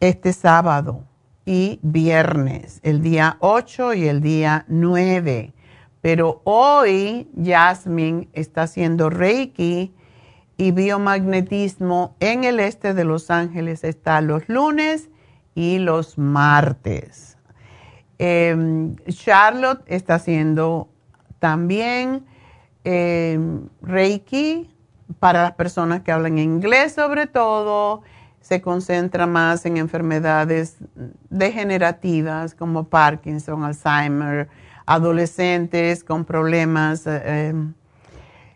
este sábado y viernes, el día 8 y el día 9. Pero hoy Jasmine está haciendo Reiki y biomagnetismo en el este de Los Ángeles. Está los lunes y los martes. Em, Charlotte está haciendo también eh, Reiki para las personas que hablan inglés sobre todo, se concentra más en enfermedades degenerativas como Parkinson, Alzheimer, adolescentes con problemas eh, em,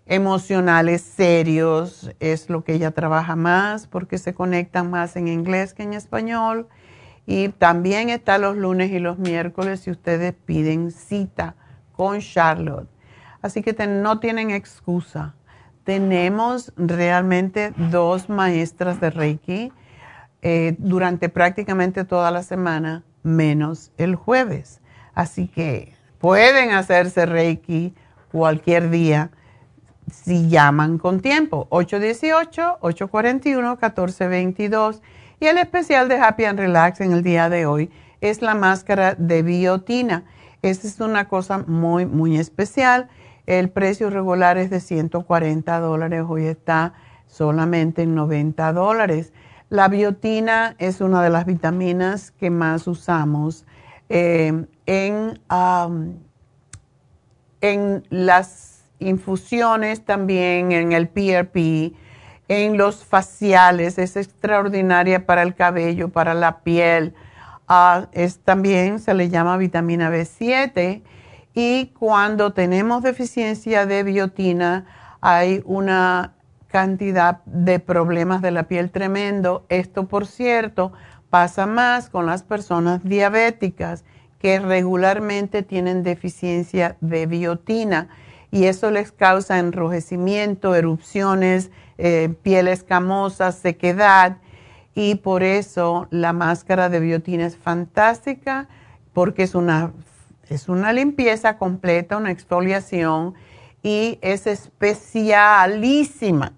emocionales serios, es lo que ella trabaja más porque se conectan más en inglés que en español. Y también está los lunes y los miércoles si ustedes piden cita con Charlotte. Así que no tienen excusa. Tenemos realmente dos maestras de Reiki eh, durante prácticamente toda la semana, menos el jueves. Así que pueden hacerse Reiki cualquier día si llaman con tiempo. 818-841-1422. Y el especial de Happy and Relax en el día de hoy es la máscara de biotina esta es una cosa muy, muy especial. El precio regular es de 140 dólares, hoy está solamente en 90 dólares. La biotina es una de las vitaminas que más usamos eh, en, en las infusiones también, en el PRP, en los faciales, es extraordinaria para el cabello, para la piel. Ah, es también se le llama vitamina B7 y cuando tenemos deficiencia de biotina hay una cantidad de problemas de la piel tremendo. Esto, por cierto, pasa más con las personas diabéticas que regularmente tienen deficiencia de biotina y eso les causa enrojecimiento, erupciones, eh, piel escamosa, sequedad y por eso la máscara de biotina es fantástica porque es una, es una limpieza completa, una exfoliación y es especialísima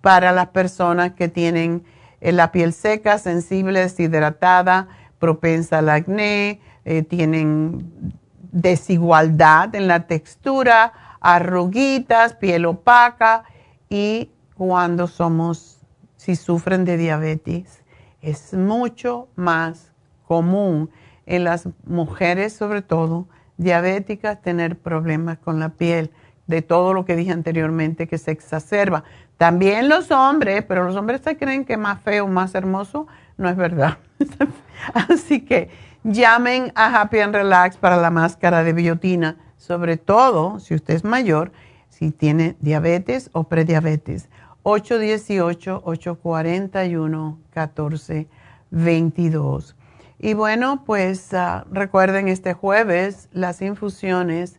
para las personas que tienen eh, la piel seca, sensible, deshidratada, propensa al acné, eh, tienen desigualdad en la textura, arruguitas, piel opaca y cuando somos, si sufren de diabetes, es mucho más común en las mujeres sobre todo diabéticas tener problemas con la piel, de todo lo que dije anteriormente que se exacerba. También los hombres, pero los hombres se creen que más feo, más hermoso, no es verdad. Así que llamen a Happy and Relax para la máscara de biotina, sobre todo si usted es mayor, si tiene diabetes o prediabetes. 818-841-1422. Y bueno, pues ah, recuerden este jueves las infusiones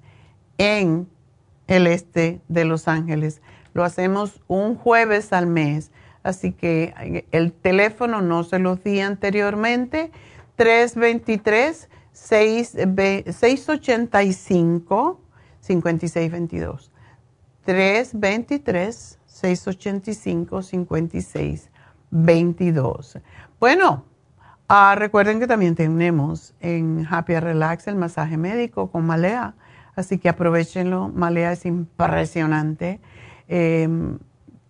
en el este de Los Ángeles. Lo hacemos un jueves al mes, así que eh, el teléfono no se los di anteriormente, 323 685 5622. 323 685-5622. Bueno, ah, recuerden que también tenemos en Happy Relax el masaje médico con Malea, así que aprovechenlo. Malea es impresionante. Em,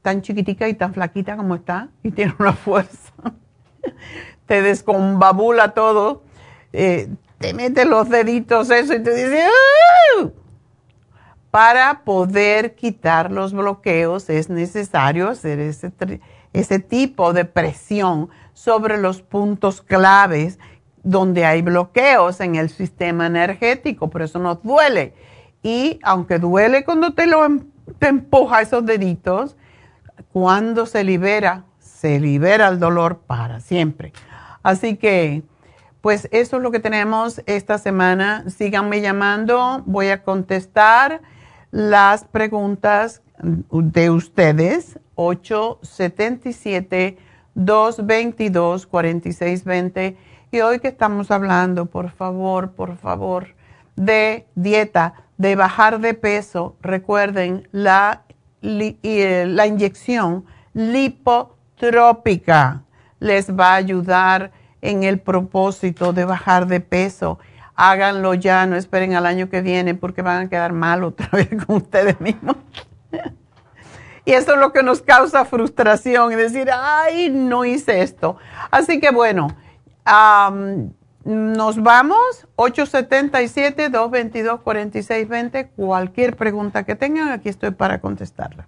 tan chiquitica y tan flaquita como está y tiene una fuerza. te descombabula todo. Eh, te mete los deditos eso y te dice, para poder quitar los bloqueos es necesario hacer ese, ese tipo de presión sobre los puntos claves donde hay bloqueos en el sistema energético, por eso nos duele. Y aunque duele cuando te lo em, te empuja esos deditos, cuando se libera, se libera el dolor para siempre. Así que, pues eso es lo que tenemos esta semana. Síganme llamando, voy a contestar las preguntas de ustedes, 877-222-4620. Y hoy que estamos hablando, por favor, por favor, de dieta, de bajar de peso, recuerden la, eh, la inyección lipotrópica les va a ayudar en el propósito de bajar de peso háganlo ya, no esperen al año que viene porque van a quedar mal otra vez con ustedes mismos. y eso es lo que nos causa frustración y decir, ay, no hice esto. Así que bueno, nos vamos, 877-222-4620. Cualquier pregunta que tengan, aquí estoy para contestarla.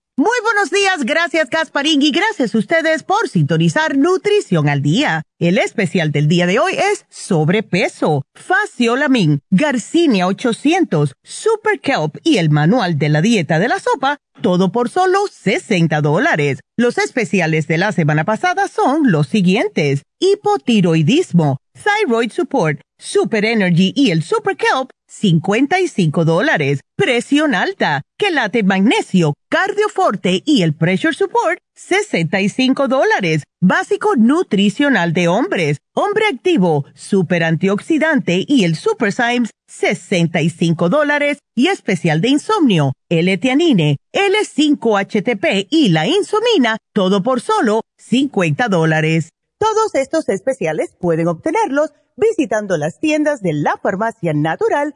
Muy buenos días, gracias Gasparín y gracias a ustedes por sintonizar Nutrición al Día. El especial del día de hoy es sobrepeso, faciolamin, garcinia 800, super kelp y el manual de la dieta de la sopa, todo por solo 60 dólares. Los especiales de la semana pasada son los siguientes. Hipotiroidismo, thyroid support, super energy y el super kelp, 55 dólares. Presión alta, quelate magnesio, cardioforte y el pressure support, 65 dólares. Básico nutricional de hombres, hombre activo, super antioxidante y el super Symes, 65 dólares. Y especial de insomnio, L-Tianine, L5-HTP y la insomina, todo por solo 50 dólares. Todos estos especiales pueden obtenerlos visitando las tiendas de la farmacia natural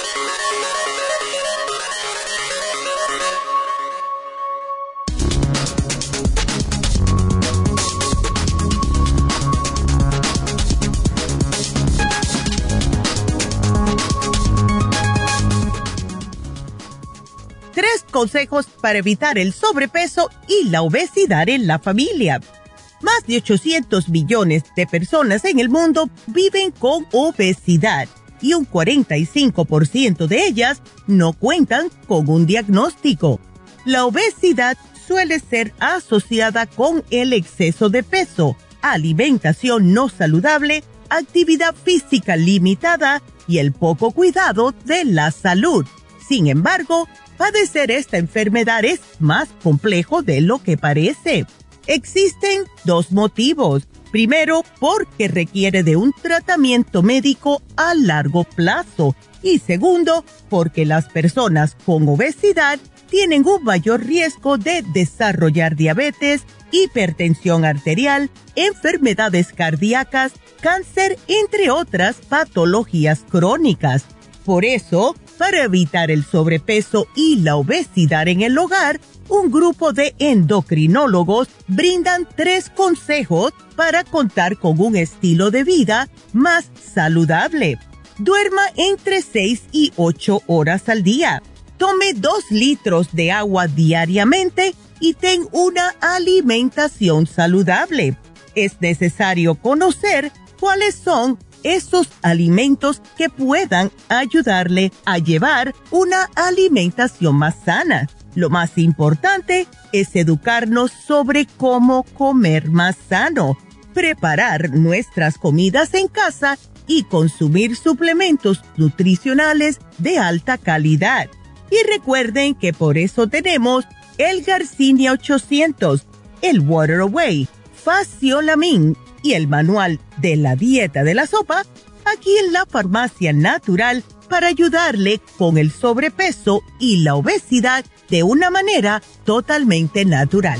Consejos para evitar el sobrepeso y la obesidad en la familia. Más de 800 millones de personas en el mundo viven con obesidad y un 45% de ellas no cuentan con un diagnóstico. La obesidad suele ser asociada con el exceso de peso, alimentación no saludable, actividad física limitada y el poco cuidado de la salud. Sin embargo, padecer esta enfermedad es más complejo de lo que parece. Existen dos motivos. Primero, porque requiere de un tratamiento médico a largo plazo. Y segundo, porque las personas con obesidad tienen un mayor riesgo de desarrollar diabetes, hipertensión arterial, enfermedades cardíacas, cáncer, entre otras patologías crónicas. Por eso, para evitar el sobrepeso y la obesidad en el hogar, un grupo de endocrinólogos brindan tres consejos para contar con un estilo de vida más saludable. Duerma entre 6 y 8 horas al día. Tome 2 litros de agua diariamente y ten una alimentación saludable. Es necesario conocer cuáles son esos alimentos que puedan ayudarle a llevar una alimentación más sana. Lo más importante es educarnos sobre cómo comer más sano, preparar nuestras comidas en casa y consumir suplementos nutricionales de alta calidad. Y recuerden que por eso tenemos el Garcinia 800, el Water Away, Faciolamin y el manual de la dieta de la sopa aquí en la farmacia natural para ayudarle con el sobrepeso y la obesidad de una manera totalmente natural.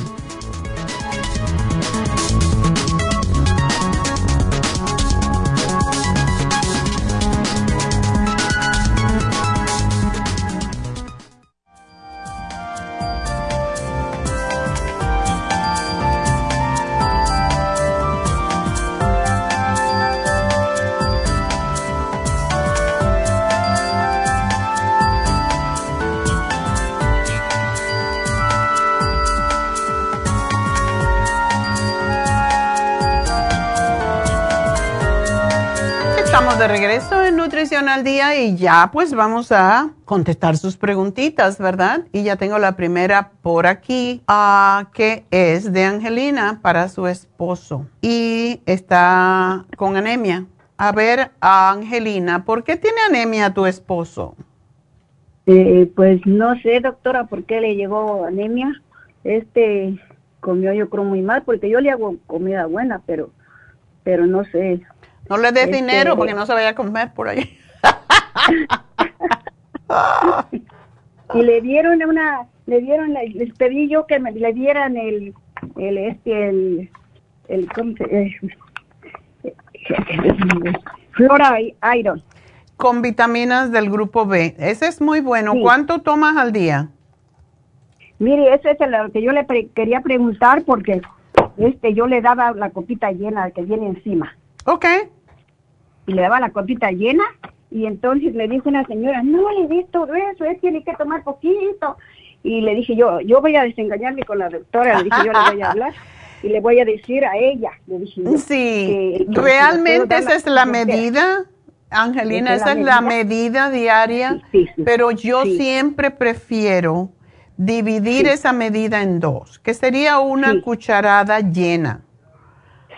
Regreso en Nutrición al Día y ya pues vamos a contestar sus preguntitas, ¿verdad? Y ya tengo la primera por aquí, uh, que es de Angelina para su esposo y está con anemia. A ver, Angelina, ¿por qué tiene anemia tu esposo? Eh, pues no sé, doctora, por qué le llegó anemia. Este, comió yo creo muy mal, porque yo le hago comida buena, pero, pero no sé. No le des este, dinero porque no se vaya a comer por ahí. y le dieron una, le dieron, les pedí yo que me le dieran el, el este, el, el, Flora Iron. Con vitaminas del grupo B. Ese es muy bueno. ¿Cuánto tomas al día? Mire, ese es lo que yo le quería preguntar porque este yo le daba la copita llena que viene encima. Ok. Y le daba la copita llena y entonces le dijo una señora, no le des todo eso, él tiene que tomar poquito. Y le dije yo, yo voy a desengañarme con la doctora, le dije yo le voy a hablar y le voy a decir a ella. sí, realmente esa es la medida. Angelina, esa es la, medida? diaria, pero yo siempre prefiero dividir esa medida en dos, que sería una cucharada llena.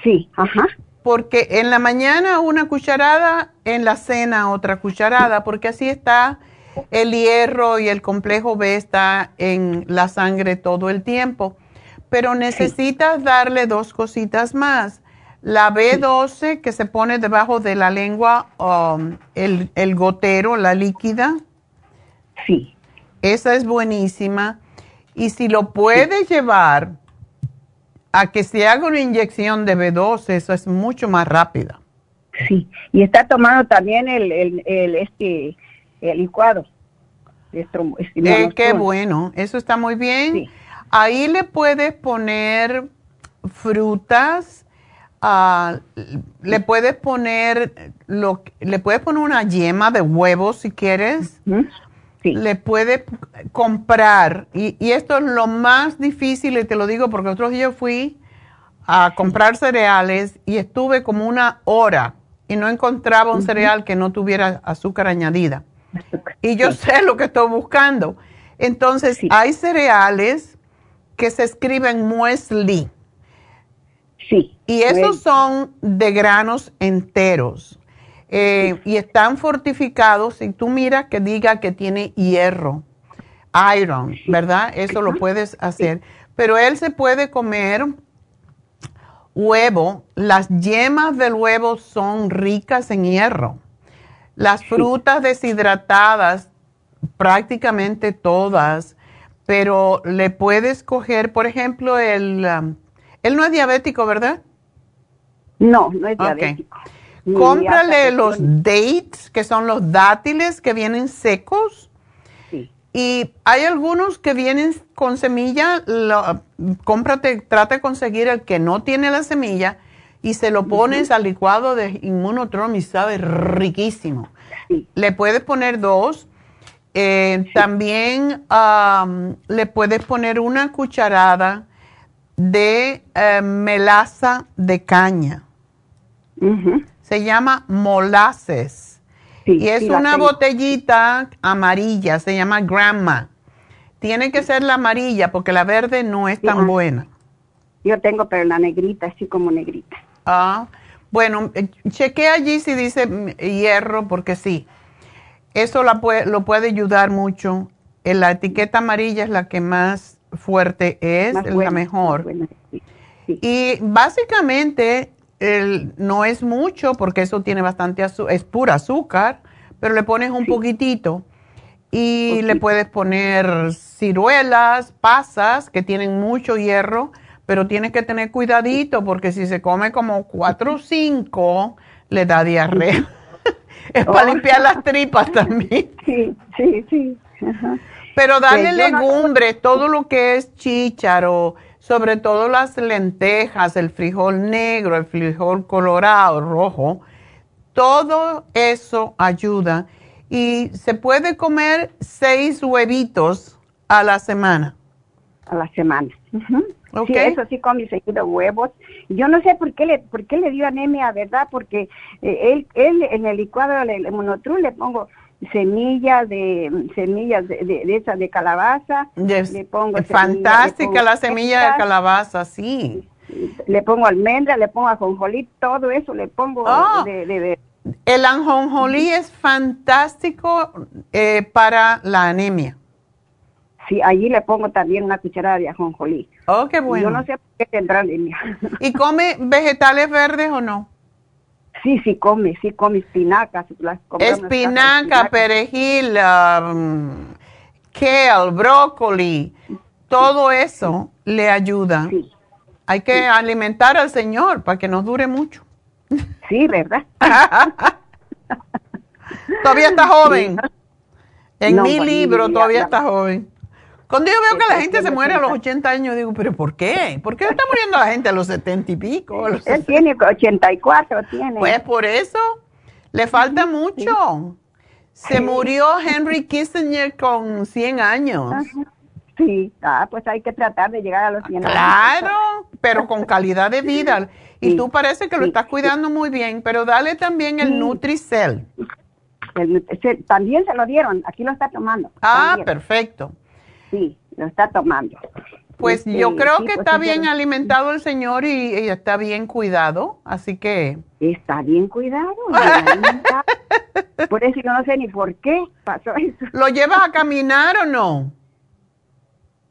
Sí, ajá. Porque en la mañana una cucharada, en la cena otra cucharada, porque así está el hierro y el complejo B está en la sangre todo el tiempo pero necesitas darle dos cositas más. La B12 que se pone debajo de la lengua, um, el, gotero, la líquida. Sí. Esa es buenísima. Y si lo puedes llevar a que se haga una inyección de B12, eso es mucho más rápida. Sí, y está tomando también el, el, este, el licuado. Eh, qué bueno, eso está muy bien. Sí. Ahí le puedes poner frutas, ah, le puedes poner lo, le puedes poner una yema de huevo si quieres. Le puedes comprar, y, esto es lo más difícil, y te lo digo porque otros días fui a comprar cereales y estuve como una hora y no encontraba un cereal que no tuviera azúcar añadida. Y yo sé lo que estoy buscando. Entonces, hay cereales que se escriben muesli. Sí. Y esos son de granos enteros. Eh, y están fortificados. Si tú miras que diga que tiene hierro, iron, ¿verdad? Eso lo puedes hacer. Pero él se puede comer huevo. Las yemas del huevo son ricas en hierro. Las frutas deshidratadas, prácticamente todas, pero le puedes coger, por ejemplo, el... Um, él no es diabético, ¿verdad? No, no es diabético. Cómprale los dates, que son los dátiles que vienen secos. Sí. Y hay algunos que vienen con semilla, cómprate, trata de conseguir el que no tiene la semilla y se lo pones al licuado de inmunotrom y sabe riquísimo. Le puedes poner dos eh, también le puedes poner una cucharada de eh, melaza de caña. Se llama molasses. y es una botellita amarilla, se llama Grandma. Tiene que ser la amarilla porque la verde no es tan buena. Yo tengo, pero la negrita, así como negrita. Ah, bueno, eh, cheque allí si dice hierro, porque sí. Eso la puede, lo puede ayudar mucho. La etiqueta amarilla es la que más fuerte es, es la mejor. Y básicamente no es mucho porque eso tiene bastante azúcar, es pura azúcar, pero le pones un poquitito y le puedes poner ciruelas, pasas que tienen mucho hierro, pero tienes que tener cuidadito porque si se come como cuatro o cinco, le da diarrea. es para oh. limpiar las tripas también. Sí, sí, sí. Pero darle legumbres, todo lo que es chícharo, sobre todo las lentejas, el frijol negro, el frijol colorado, rojo, todo eso ayuda. Y se puede comer seis huevitos a la semana. A la semana. Sí, eso sí come seguido huevos. Yo no sé por qué le, por qué le dio anemia, ¿verdad? Porque eh, él, él en el licuado del monotrul le pongo semillas de semillas de, de, esa de calabaza. Le pongo fantástica la semilla de calabaza, sí. Le pongo almendra, le pongo ajonjolí, todo eso le pongo oh, de, El ajonjolí es fantástico eh, para la anemia. Sí, allí le pongo también una cucharada de ajonjolí. Oh, qué bueno. Yo no sé por qué tendrá línea. ¿Y come vegetales verdes o no? Sí, sí come, sí come espinacas. Las espinaca, perejil, um, kale, brócoli, todo eso le ayuda. Sí. Hay que alimentar al Señor para que nos dure mucho. Sí, ¿verdad? todavía está joven. En mi libro todavía está joven. Cuando yo veo que la gente se muere a los 80 años, digo, ¿pero por qué? ¿Por qué está muriendo la gente a los 70 y pico? Él tiene 84, tiene. Pues por eso, le falta mucho. Se murió Henry Kissinger con 100 años. Sí, ah, pues hay que tratar de llegar a los 100 años. Claro, pero con calidad de vida. Y tú parece que lo estás cuidando muy bien, pero dale también el Nutricel. también se lo dieron, aquí lo está tomando. Ah, perfecto. Sí, lo está tomando. Pues este, yo creo que pues está bien alimentado el señor y, está bien cuidado, así que... Está bien cuidado. por eso yo no sé ni por qué pasó eso. ¿Lo llevas a caminar o no?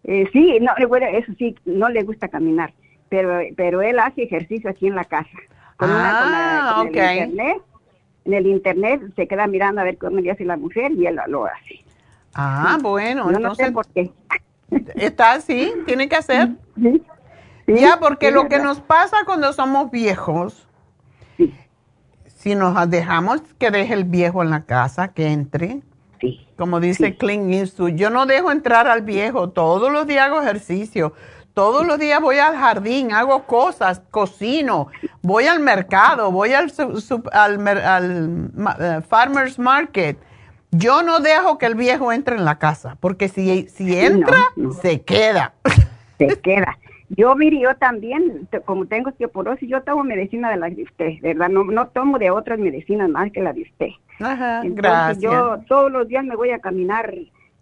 Eh, sí, no, bueno, eso sí, no le gusta caminar, pero, pero él hace ejercicio aquí en la casa. Con ah, una, el internet, en el internet se queda mirando a ver cómo le hace la mujer y él lo hace. Ah, bueno, no, no sé por qué. Está así, tiene que hacer. ya, porque lo que nos pasa cuando somos viejos, si nos dejamos que deje el viejo en la casa, que entre, como dice Clint Eastwood, yo no dejo entrar al viejo, todos los días hago ejercicio, todos los días voy al jardín, hago cosas, cocino, voy al mercado, voy al, al, eh, farmer's market yo no dejo que el viejo entre en la casa, porque si, si entra, se queda. Se queda. Yo, mire, yo también, como tengo osteoporosis, yo tomo medicina de la de usted, ¿verdad? No, no tomo de otras medicinas más que la de usted. Ajá, gracias. Yo todos los días me voy a caminar,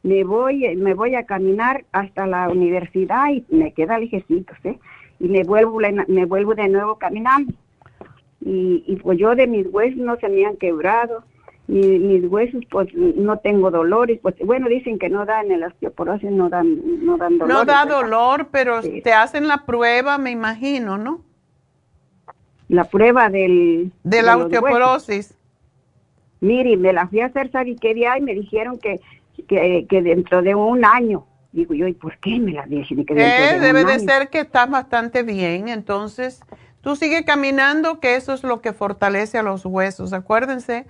me voy, me voy a caminar hasta la universidad y me queda lejecito, ¿sí? Y me vuelvo, me vuelvo de nuevo caminando. Y, y pues yo de mis huesos no se me han quebrado mis huesos pues no tengo dolores pues bueno dicen que no dan en la osteoporosis no dan no dan dolor no da dolor pero te hacen la prueba me imagino no la prueba del de la osteoporosis. Mire me la fui a hacer sabe qué día y me dijeron que, que, que dentro de un año. Digo yo y por qué me la dicen que eh, debe de ser que estás bastante bien entonces tú sigue caminando que eso es lo que fortalece a los huesos acuérdense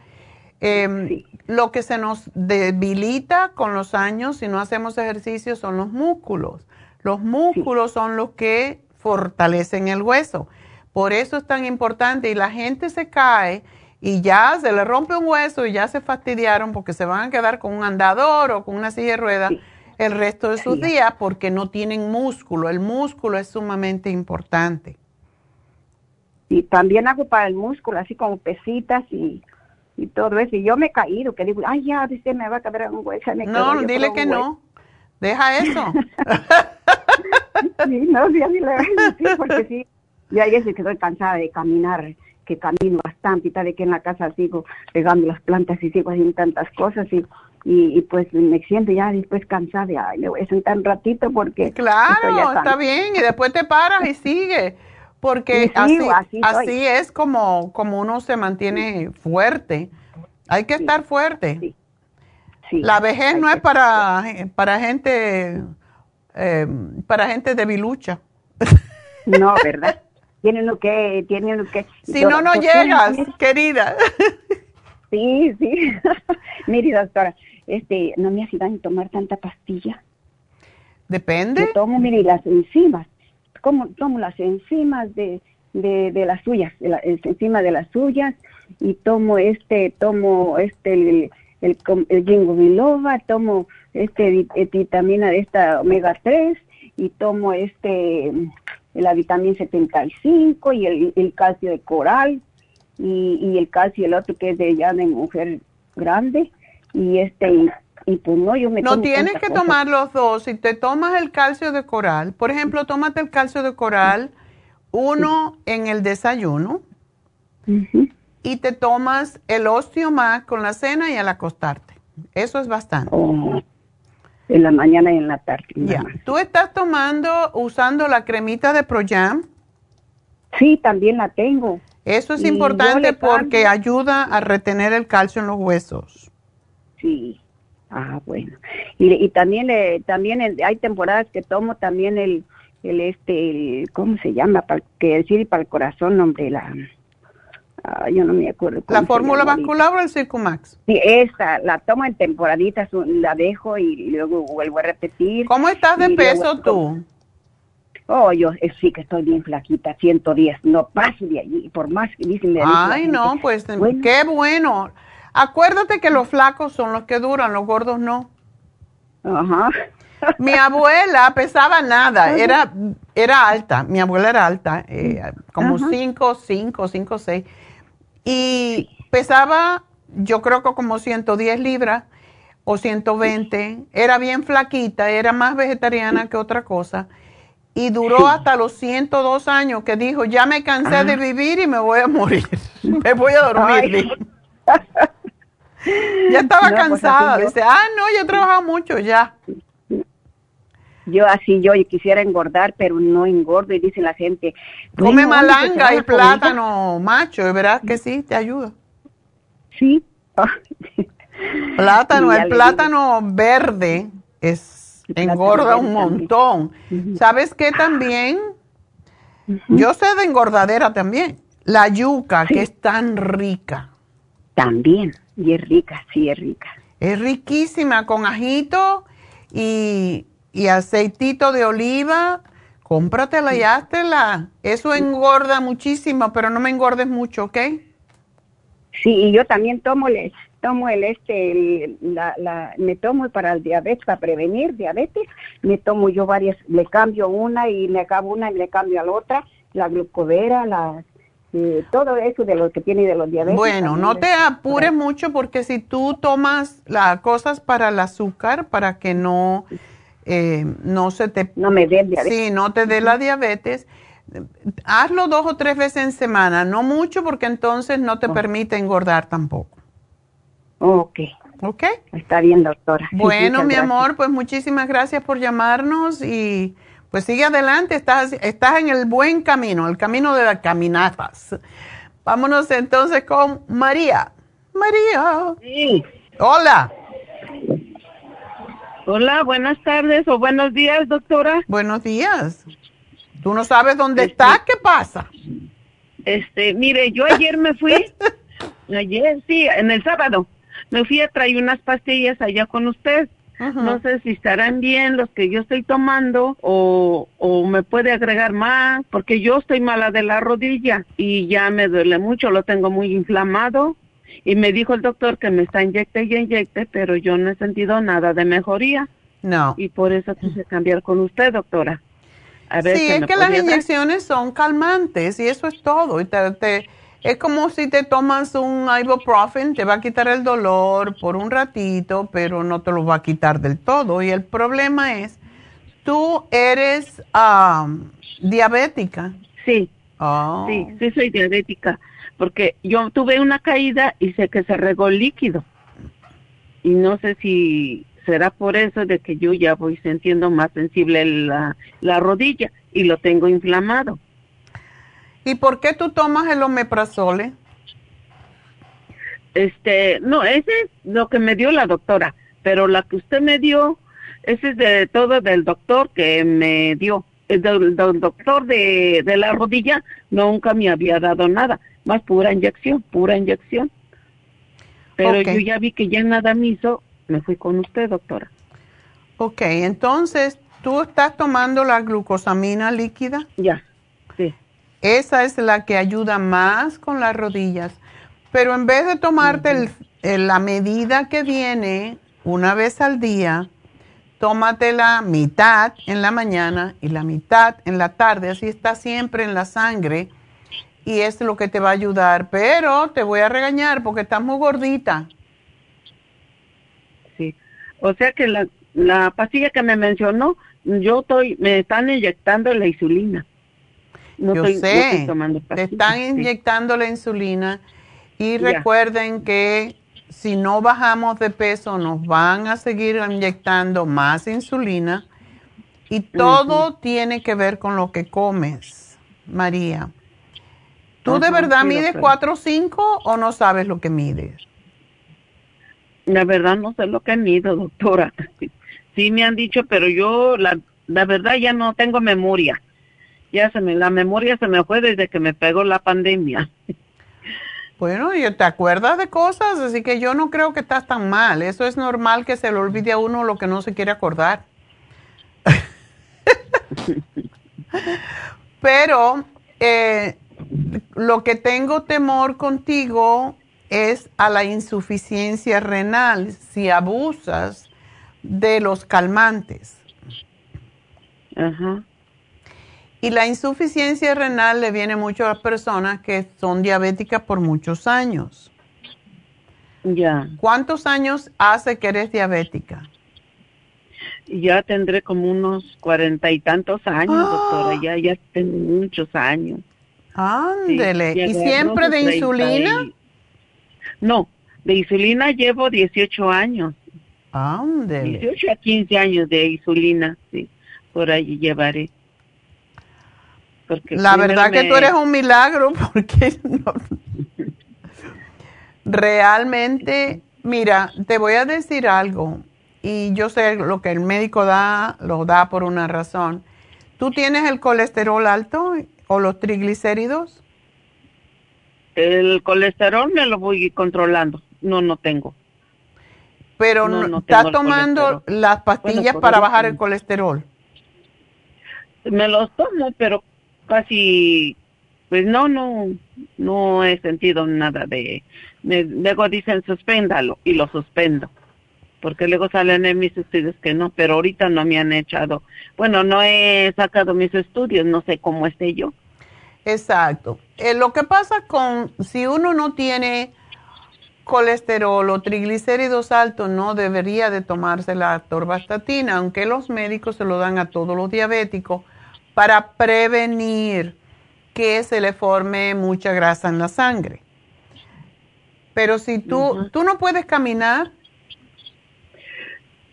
Em, lo que se nos debilita con los años si no hacemos ejercicio son los músculos. Los músculos son los que fortalecen el hueso. Por eso es tan importante y la gente se cae y ya se le rompe un hueso y ya se fastidiaron porque se van a quedar con un andador o con una silla de ruedas el resto de sus días porque no tienen músculo. El músculo es sumamente importante. Y también hago para el músculo, así como pesitas y y todo eso. Y yo me he caído, que digo, ay, ya, dice, me va a caber un hueso. no, dile que no. Deja eso. sí, no, sí, así le sí, porque sí. Yo hay veces que estoy cansada de caminar, que camino bastante y tal, de que en la casa sigo pegando las plantas y sigo haciendo tantas cosas y, y, pues me siento ya después cansada de, ay, me voy a sentar un ratito porque... Claro, está bien, y después te paras y sigue porque así, así, es como, como uno se mantiene fuerte. Hay que estar fuerte. La vejez no es para, para gente eh, para gente debilucha. No, ¿verdad? Tienen lo que, tienen lo que. Si no, no llegas, querida. Sí, sí. Mire, doctora, este, no me hace daño tomar tanta pastilla. Depende. Yo tomo, mire, las enzimas como tomo las enzimas de, de, las suyas, de la, encima de las suyas, y tomo este, tomo este, el, el, el biloba, tomo este eh, vitamina de esta omega 3 y tomo este la vitamina 75 y el, el calcio de coral y, y, el calcio el otro que es de ya de mujer grande y este pues no, yo me No tienes que tomar los dos. Si te tomas el calcio de coral, por ejemplo, tómate el calcio de coral, uno en el desayuno, y te tomas el osteomac con la cena y al acostarte. Eso es bastante. Oh. En la mañana y en la tarde. Ya. ¿Tú estás tomando, usando la cremita de Proyam? Sí, también la tengo. Eso es importante porque ayuda a retener el calcio en los huesos. Sí. Ah, bueno. Y, también le, también hay temporadas que tomo también el, el este, ¿cómo se llama? Para que decir para el corazón, hombre, la, ah, yo no me acuerdo. ¿La fórmula vascular o el Circumax? Sí, esa, la tomo en temporaditas, la dejo y luego vuelvo a repetir. ¿Cómo estás de peso tú? Oh, yo eh, sí que estoy bien flaquita, 110, no paso de allí, por más que dicen... Ay, no, pues qué bueno. Acuérdate que los flacos son los que duran, los gordos no. Ajá. Mi abuela pesaba nada, era, era alta, mi abuela era alta, eh, como 5, 5, 5, 6. Y pesaba, yo creo que como 110 libras o 120. Era bien flaquita, era más vegetariana que otra cosa y duró hasta los 102 años que dijo, ya me cansé de vivir y me voy a morir, me voy a dormir. Ya estaba pues, cansada, dice, ah, no, yo he trabajado mucho ya. Yo así, yo quisiera engordar, pero no engordo y dice la gente. Come malanga y plátano macho, ¿verdad que sí? Te ayuda. Sí. plátano, el plátano verde es Engorda un montón. ¿Sabes qué también? Yo sé de engordadera también. La yuca, que es tan rica. También, y es rica, sí, es rica. Es riquísima con ajito y, y aceitito de oliva. Cómpratela y háztela. Eso engorda muchísimo, pero no me engordes mucho, ¿ok? Sí, y yo también tomo leche tomo el este, la, la, me tomo para el diabetes, para prevenir diabetes, me tomo yo varias, le cambio una y me acabo una y le cambio a la otra, la glucodera, la, eh, todo eso de lo que tiene de los diabetes. Bueno, no te apures mucho porque si tú tomas las cosas para el azúcar, para que no, eh, no se te... No me dé diabetes. Sí, no te dé la diabetes. Hazlo dos o tres veces en semana, no mucho porque entonces no te oh. permite engordar tampoco. Ok. Ok. Está bien, doctora. Bueno, mi amor, pues muchísimas gracias por llamarnos y pues sigue adelante, estás, estás en el buen camino, el camino de las caminatas. Vámonos entonces con María. María. Sí. Hola. Hola, buenas tardes o buenos días, doctora. Buenos días. ¿Tú no sabes dónde está? Este, ¿Qué pasa? Este, mire, yo ayer me fui, ayer, sí, en el sábado, me fui a traer unas pastillas allá con usted. No sé si estarán bien los que yo estoy tomando o, o me puede agregar más, porque yo estoy mala de la rodilla y ya me duele mucho, lo tengo muy inflamado. Y me dijo el doctor que me está inyecte y inyecte, pero yo no he sentido nada de mejoría. No. Y por eso quise cambiar con usted, doctora. A ver sí, es que las inyecciones son calmantes y eso es todo. Y te es como si te tomas un ibuprofen, te va a quitar el dolor por un ratito, pero no te lo va a quitar del todo. Y el problema es, tú eres diabética. Sí. Oh. Sí, sí soy diabética, porque yo tuve una caída y sé que se regó líquido. Y no sé si será por eso de que yo ya voy sintiendo más sensible la, la rodilla y lo tengo inflamado. ¿Y por qué tú tomas el omeprazole? Este, no, ese es lo que me dio la doctora, pero la que usted me dio, ese es de todo del doctor que me dio. El del, doctor de, de, la rodilla nunca me había dado nada, más pura inyección, pura inyección. Pero yo ya vi que ya nada me hizo, me fui con usted, doctora. Ok, entonces, ¿tú estás tomando la glucosamina líquida? Ya. Esa es la que ayuda más con las rodillas. Pero en vez de tomarte la medida que viene una vez al día, tómate la mitad en la mañana y la mitad en la tarde. Así está siempre en la sangre y es lo que te va a ayudar. Pero te voy a regañar porque estás muy gordita. Sí. O sea que la, la pastilla que me mencionó, yo estoy, me están inyectando la insulina. Yo sé, te están inyectando la insulina y recuerden que si no bajamos de peso, nos van a seguir inyectando más insulina y todo tiene que ver con lo que comes, María. ¿Tú de verdad mides 4 o 5 o no sabes lo que mides? La verdad no sé lo que mido, doctora. Sí me han dicho, pero yo la, la verdad ya no tengo memoria. Ya se me, la memoria se me fue desde que me pegó la pandemia. Bueno, y te acuerdas de cosas, así que yo no creo que estás tan mal. Eso es normal que se le olvide a uno lo que no se quiere acordar. Pero eh, lo que tengo temor contigo es a la insuficiencia renal si abusas de los calmantes. Ajá. Y la insuficiencia renal le viene mucho a las personas que son diabéticas por muchos años. Ya. ¿Cuántos años hace que eres diabética? Ya tendré como unos cuarenta y tantos años, doctora. Ya, ya tengo muchos años. Ándele. ¿Y siempre de insulina? No, de insulina llevo 18 años. Ándele. 18 a 15 años de insulina, sí. Por ahí llevaré la verdad que tú eres un milagro porque realmente, mira, te voy a decir algo y yo sé lo que el médico da, lo da por una razón. ¿Tú tienes el colesterol alto o los triglicéridos? El colesterol me lo voy controlando. No, no tengo. Pero no, está tomando las pastillas para bajar el colesterol. Me los tomo, pero casi, pues no, no, no he sentido nada de, luego dicen suspéndalo y lo suspendo, porque luego salen en mis estudios que no, pero ahorita no me han echado, bueno, no he sacado mis estudios, no sé cómo esté yo. Exacto. Eh, lo que pasa con, si uno no tiene colesterol o triglicéridos altos, no debería de tomarse la torvastatina, aunque los médicos se lo dan a todos los diabéticos para prevenir que se le forme mucha grasa en la sangre. Pero si tú, tú no puedes caminar.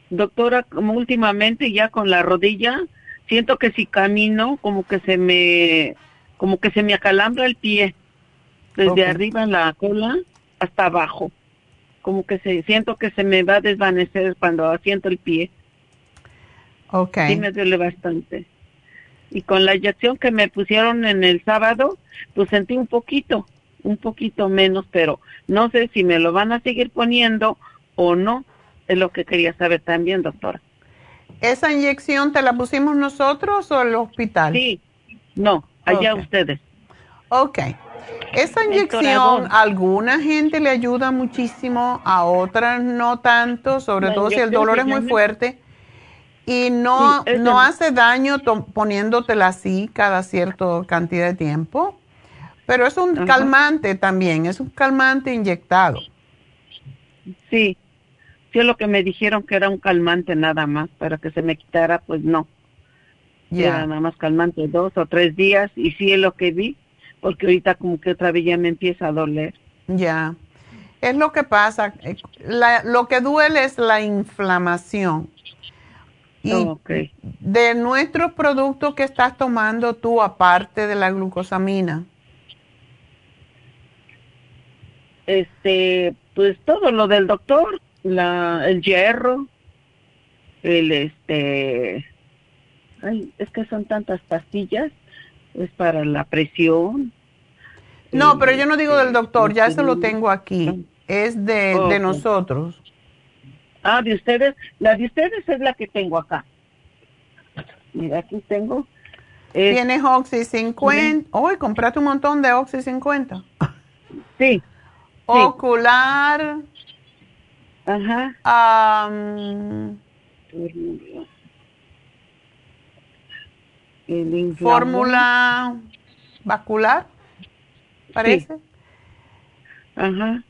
Doctora, como últimamente ya con la rodilla, siento que si camino, como que se me, como que se me acalambra el pie, desde arriba en la cola hasta abajo. Como que se, siento que se me va a desvanecer cuando asiento el pie. Ok. Sí me duele bastante y con la inyección que me pusieron en el sábado, pues sentí un poquito, un poquito menos, pero no sé si me lo van a seguir poniendo o no, es lo que quería saber también, doctora. ¿Esa inyección te la pusimos nosotros o el hospital? Sí, no, allá ustedes. Ok. Esa inyección a alguna gente le ayuda muchísimo, a otras no tanto, sobre todo si el dolor es muy fuerte y no, no hace daño poniéndotela así cada cierta cantidad de tiempo, pero es un calmante también, es un calmante inyectado. Sí, sí es lo que me dijeron que era un calmante nada más, para que se me quitara, pues no. Ya. Era nada más calmante dos o tres días y sí es lo que vi, porque ahorita como que otra vez ya me empieza a doler. Ya, es lo que pasa, eh, lo que duele es la inflamación de nuestros productos que estás tomando tú, aparte de la glucosamina. Este, pues todo lo del doctor, la, el hierro, el este, ay, es que son tantas pastillas, es para la presión. No, pero yo no digo del doctor, ya se lo tengo aquí, es de, de nosotros. Ah, de ustedes. La de ustedes es la que tengo acá. Mira, aquí tengo. Tienes Oxy 50. Hoy compraste un montón de Oxy 50. Sí. Ocular. Ajá. fórmula vascular, parece. Ajá.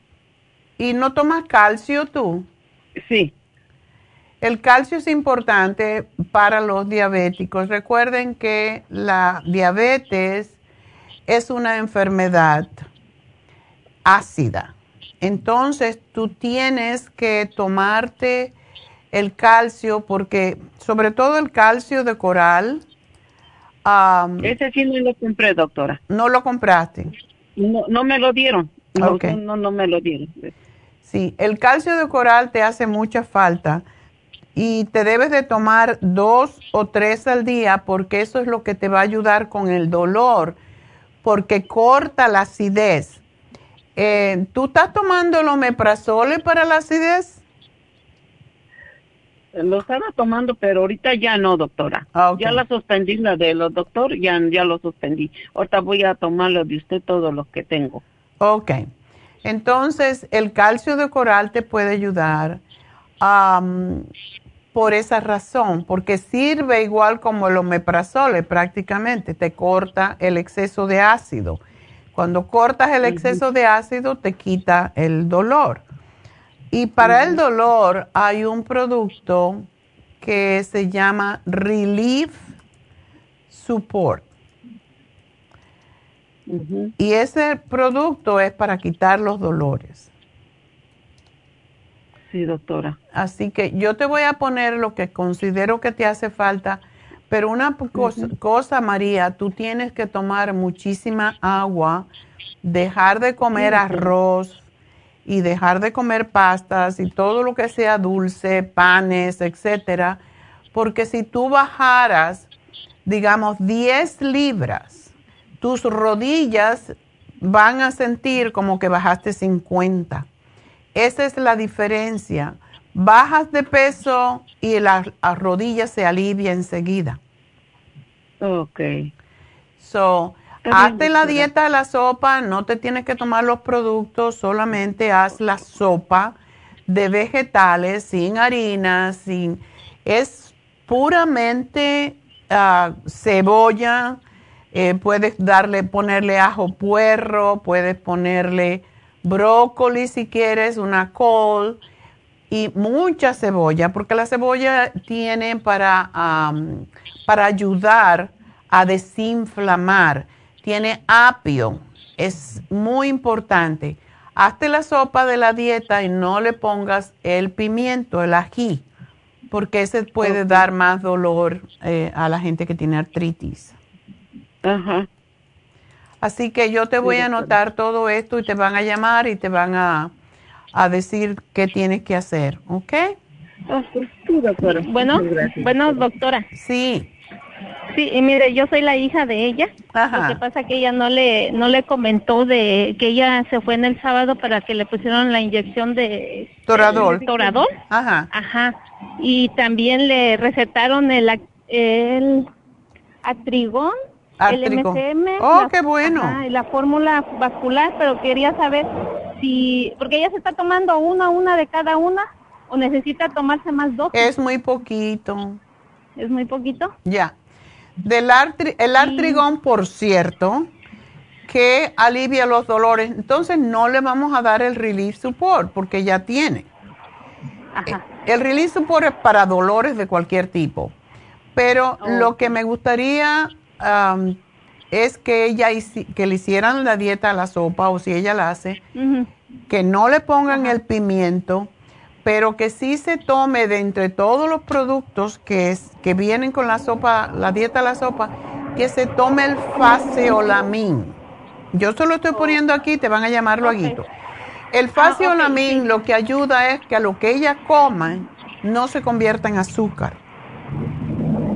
¿Y no tomas calcio tú? Sí. El calcio es importante para los diabéticos. Recuerden que la diabetes es una enfermedad ácida Entonces tú tienes que tomarte el calcio porque sobre todo el calcio de coral. Ese sí no lo compré, doctora. ¿No lo compraste? No, no me lo dieron. No, no, no me lo dieron. Sí, el calcio de coral te hace mucha falta y te debes de tomar dos o tres al día porque eso es lo que te va a ayudar con el dolor, porque corta la acidez. Eh, ¿Tú estás tomando el omeprazole para la acidez? Lo estaba tomando, pero ahorita ya no, doctora. Ah, ya la suspendí, la de los doctor, ya, ya lo suspendí. Ahorita voy a tomar lo de usted, todo lo que tengo. Ok. Entonces, el calcio de coral te puede ayudar por esa razón, porque sirve igual como el omeprazole prácticamente, te corta el exceso de ácido. Cuando cortas el exceso de ácido, te quita el dolor. Y para el dolor hay un producto que se llama Relief Support. Y ese producto es para quitar los dolores. Sí, doctora. Así que yo te voy a poner lo que considero que te hace falta, pero una cosa, María, tú tienes que tomar muchísima agua, dejar de comer arroz y dejar de comer pastas y todo lo que sea dulce, panes, etcétera, porque si tú bajaras, digamos, 10 libras, tus rodillas van a sentir como que bajaste 50 esa es la diferencia. Bajas de peso y la, rodillas se alivia enseguida. Ok. So, hazte la dieta de la sopa, no te tienes que tomar los productos, solamente haz la sopa de vegetales, sin harina, sin... Es puramente ah, cebolla, eh, puedes darle, ponerle ajo puerro, puedes ponerle brócoli si quieres, una col y mucha cebolla, porque la cebolla tiene para, para ayudar a desinflamar. Tiene apio, es muy importante. Hazte la sopa de la dieta y no le pongas el pimiento, el ají, porque ese puede dar más dolor eh, a la gente que tiene artritis. Ajá. Así que yo te voy a anotar todo esto y te van a llamar y te van a, decir qué tienes que hacer, ¿ok? Sí, doctora. Bueno, bueno, doctora. Sí. Sí, y mire, yo soy la hija de ella. Ajá. Lo que pasa que ella no le no le comentó de que ella se fue en el sábado para que le pusieron la inyección de Toradol. toradol. Ajá. Ajá. Y también le recetaron el el atrigón el MCM. Oh, qué bueno. y la fórmula vascular, pero quería saber si, porque ella se está tomando una, una de cada una, o necesita tomarse más dos. Es muy poquito. ¿Es muy poquito? Ya. Del el artrigón, por cierto, que alivia los dolores. Entonces no le vamos a dar el relief support porque ya tiene. Ajá. Eh, el relief support es para dolores de cualquier tipo. Pero lo que me gustaría es que ella que le hicieran la dieta a la sopa o si ella la hace, que no le pongan el pimiento, pero que sí se tome de entre todos los productos que, es, que vienen con la sopa, la dieta a la sopa, que se tome el faseolamin. Yo solo estoy poniendo aquí, te van a llamar luego. El ah, faseolamin lo que ayuda es que a lo que ella coma no se convierta en azúcar.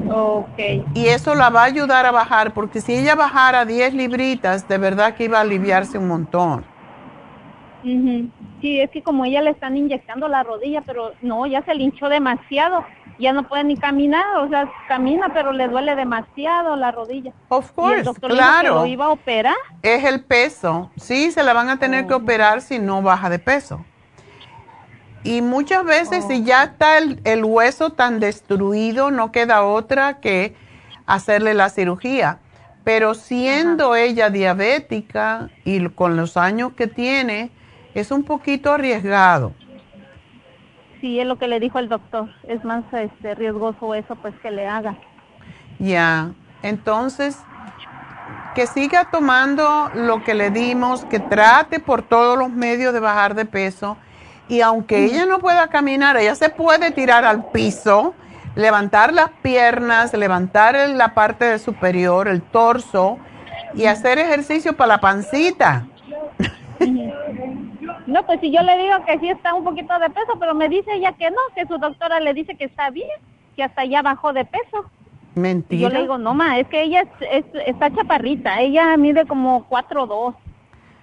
Okay. Y eso la va a ayudar a bajar, porque si ella bajara 10 libritas, de verdad que iba a aliviarse un montón. Sí, es que como ella le están inyectando la rodilla, pero no, ya se linchó demasiado, ya no puede ni caminar, o sea, camina, pero le duele demasiado la rodilla. Of course, claro. lo iba a operar. Es el peso, sí, se la van a tener que oh. operar si no baja de peso. Y muchas veces si ya está el, hueso tan destruido, no queda otra que hacerle la cirugía. Pero siendo ella diabética y con los años que tiene, es un poquito arriesgado. Sí, es lo que le dijo el doctor. Es más este, riesgoso eso, pues que le haga. Ya, entonces que siga tomando lo que le dimos, que trate por todos los medios de bajar de peso. Y aunque ella no pueda caminar, ella se puede tirar al piso, levantar las piernas, levantar la parte superior, el torso y hacer ejercicio para la pancita. No, pues si yo le digo que sí está un poquito de peso, pero me dice ella que no, que su doctora le dice que está bien, que hasta ya bajó de peso. Mentira. Yo le digo, no, ma, es que ella es, está chaparrita, ella mide como 4'2".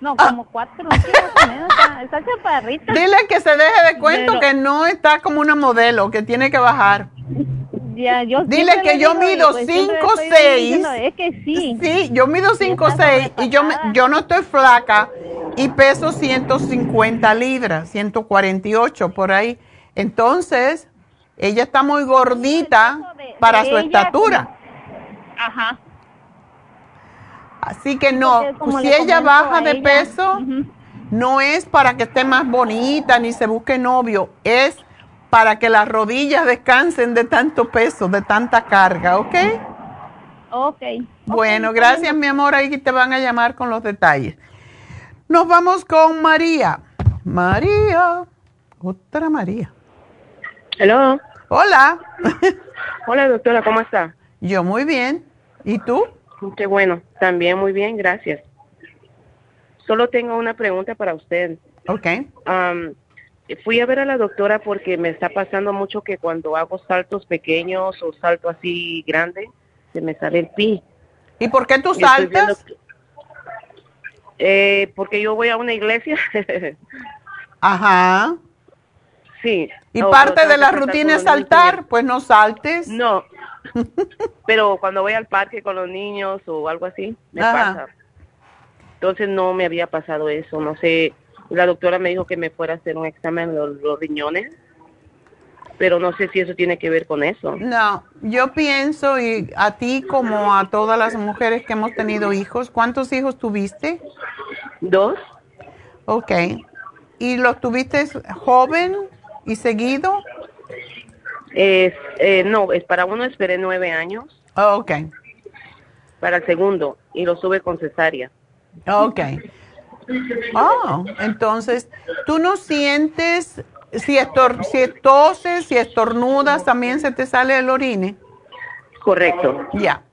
No, ah. como cuatro, está, chaparrita. Dile que se deje de cuento que no está como una modelo, que tiene que bajar. Ya, yo Dile que yo mido 5'6". Pues, es que sí. Sí, yo mido 5'6", y yo, yo no estoy flaca y peso 150 libras, 148 por ahí. Entonces, ella está muy gordita para su estatura. Ajá. Así que no, si ella baja de peso, no es para que esté más bonita ni se busque novio, es para que las rodillas descansen de tanto peso, de tanta carga, ¿ok? Ok. Bueno, gracias mi amor, ahí te van a llamar con los detalles. Nos vamos con María. María, otra María. Hello. Hola. Hola doctora, ¿cómo está? Yo muy bien. ¿Y tú? Qué bueno, también muy bien, gracias. Solo tengo una pregunta para usted. Ok. fui a ver a la doctora porque me está pasando mucho que cuando hago saltos pequeños o salto así grande, se me sale el pi. ¿Y por qué tú saltas? Eh, porque yo voy a una iglesia. Ajá. Sí. ¿Y parte de la rutina es saltar? Pues no saltes. No, pero cuando voy al parque con los niños o algo así, me pasa. Entonces no me había pasado eso, no sé. La doctora me dijo que me fuera a hacer un examen de los, riñones, pero no sé si eso tiene que ver con eso. No, yo pienso, y a ti como a todas las mujeres que hemos tenido hijos, ¿cuántos hijos tuviste? Dos. Ok. ¿Y los tuviste joven y seguido? Es, eh, no, es para uno esperé nueve años. Oh, ok. Para el segundo, y lo sube con cesárea. Ok. Oh, entonces, ¿tú no sientes si, estor si toses, si estornudas, también se te sale el orine? Correcto. Ya.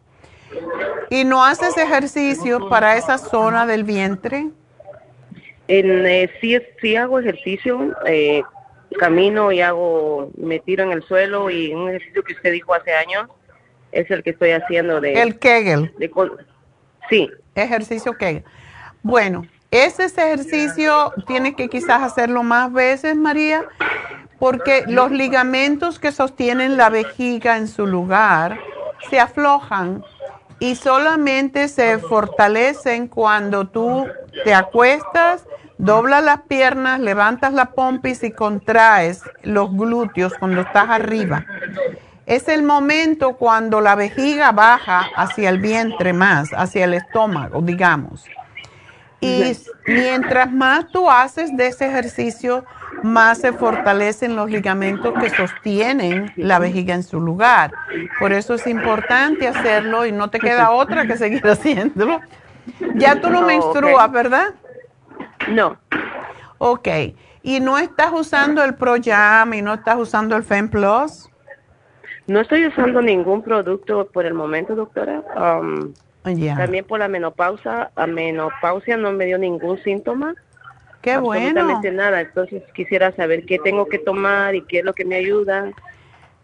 ¿Y no haces ejercicio para esa zona del vientre? En, eh, sí, sí hago ejercicio, eh, camino y hago, me tiro en el suelo y un ejercicio que usted dijo hace años es el que estoy haciendo de... El Kegel. sí. Ejercicio Kegel. Bueno, ese ejercicio tiene que quizás hacerlo más veces, María, porque los ligamentos que sostienen la vejiga en su lugar se aflojan y solamente se fortalecen cuando tú te acuestas Dobla las piernas, levantas la pompis y contraes los glúteos cuando estás arriba. Es el momento cuando la vejiga baja hacia el vientre más, hacia el estómago, digamos. Y mientras más tú haces de ese ejercicio, más se fortalecen los ligamentos que sostienen la vejiga en su lugar. Por eso es importante hacerlo y no te queda otra que seguir haciéndolo. Ya tú no menstruas, ¿verdad? No. Ok. ¿Y no estás usando el ProYam y no estás usando el FemPlus? No estoy usando ningún producto por el momento, doctora. Um, También por la menopausa. A menopausia no me dio ningún síntoma. Qué absolutamente nada. Entonces quisiera saber qué tengo que tomar y qué es lo que me ayuda.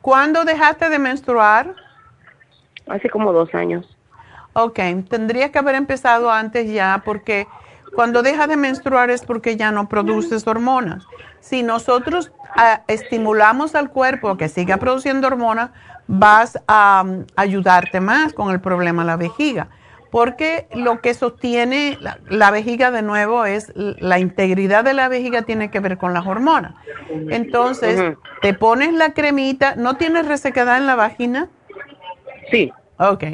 ¿Cuándo dejaste de menstruar? Hace como dos años. Ok, tendría que haber empezado antes ya porque cuando deja de menstruar es porque ya no produces hormonas. Si nosotros ah, estimulamos al cuerpo a que siga produciendo hormonas, vas a mm, ayudarte más con el problema de la vejiga. Porque lo que sostiene la, vejiga de nuevo es la integridad de la vejiga tiene que ver con las hormonas. Entonces, te pones la cremita, ¿no tienes resequedad en la vagina? Sí. Ok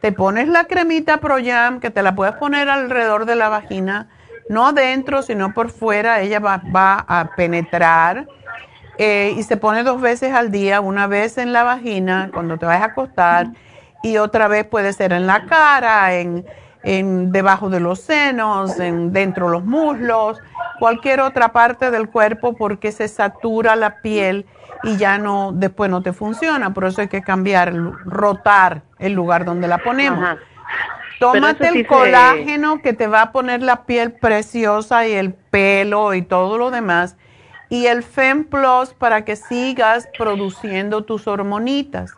te pones la cremita ProYam, que te la puedes poner alrededor de la vagina, no adentro, sino por fuera, ella va, a penetrar eh, y se pone dos veces al día, una vez en la vagina cuando te vas a acostar y otra vez puede ser en la cara, en, en, debajo de los senos, en, dentro de los muslos, cualquier otra parte del cuerpo porque se satura la piel y ya no, después no te funciona. Por eso hay que cambiar, rotar el lugar donde la ponemos. Tómate el colágeno que te va a poner la piel preciosa y el pelo y todo lo demás. Y el Fem Plus para que sigas produciendo tus hormonitas.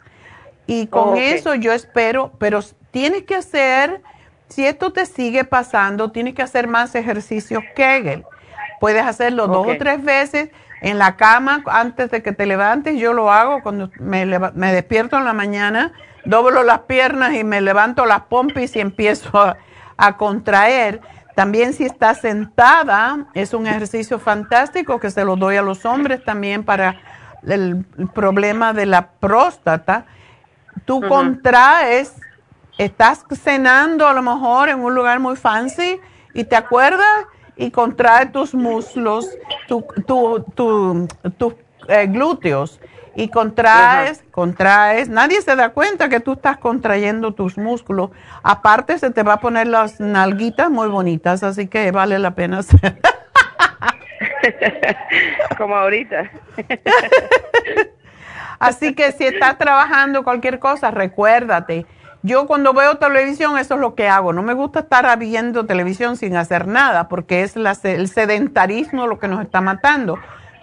Y con eso yo espero, pero tienes que hacer, si esto te sigue pasando, tienes que hacer más ejercicios Kegel. Puedes hacerlo dos o tres veces en la cama antes de que te levantes. Yo lo hago cuando me, me despierto en la mañana doblo las piernas y me levanto las pompis y empiezo a, contraer. También si estás sentada, es un ejercicio fantástico que se lo doy a los hombres también para el, problema de la próstata. Tú contraes, estás cenando a lo mejor en un lugar muy fancy y te acuerdas y contrae tus muslos, tus tu, eh, glúteos y contraes, contraes, nadie se da cuenta que tú estás contrayendo tus músculos. Aparte se te va a poner las nalguitas muy bonitas, así que vale la pena hacer. Como ahorita. así que si estás trabajando cualquier cosa, recuérdate. Yo cuando veo televisión, eso es lo que hago. No me gusta estar viendo televisión sin hacer nada, porque es el sedentarismo lo que nos está matando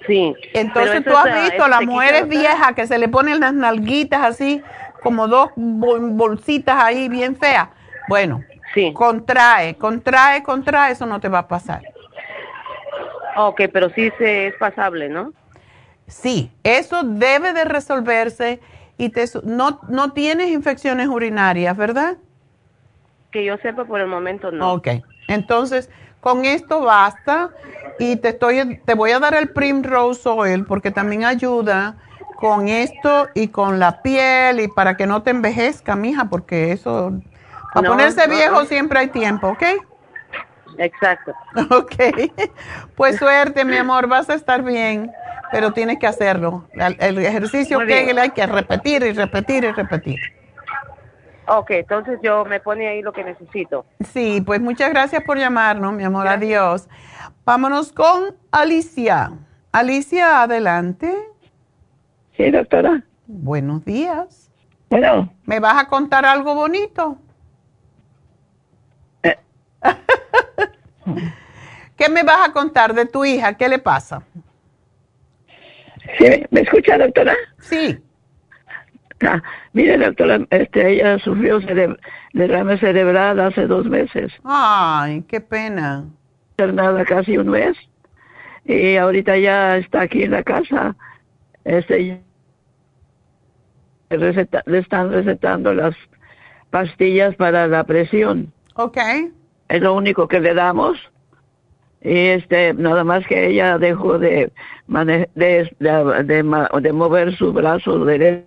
Sí. Entonces tú has visto las mujeres viejas que se le ponen las nalguitas así, como dos bolsitas ahí bien feas. Bueno, sí. contrae, contrae, contrae, eso no te va a pasar. Ok, pero sí se es pasable, ¿no? Sí, eso debe de resolverse y te, no, no tienes infecciones urinarias, ¿verdad? Que yo sepa por el momento no. Ok, entonces con esto basta y te, estoy, te voy a dar el Primrose Oil porque también ayuda con esto y con la piel y para que no te envejezca, mija, porque eso, para ponerse viejo siempre hay tiempo, ¿ok? Exacto. Ok, pues suerte, mi amor, vas a estar bien, pero tienes que hacerlo. El, ejercicio que hay que repetir y repetir y repetir. Ok, entonces yo me pone ahí lo que necesito. Sí, pues muchas gracias por llamarnos, mi amor. Adiós. Vámonos con Alicia. Alicia, adelante. Sí, doctora. Buenos días. Bueno. ¿Me vas a contar algo bonito? ¿Qué me vas a contar de tu hija? ¿Qué le pasa? Sí, ¿Me escucha, doctora? Sí. Ah, mire, doctora, este, ella sufrió derrame cerebral hace dos meses. Ay, qué pena. Nada, casi un mes. Y ahorita ya está aquí en la casa. Este, le están recetando las pastillas para la presión. Ok. Es lo único que le damos. Y este, nada más que ella dejó de, de, de, de mover su brazo derecho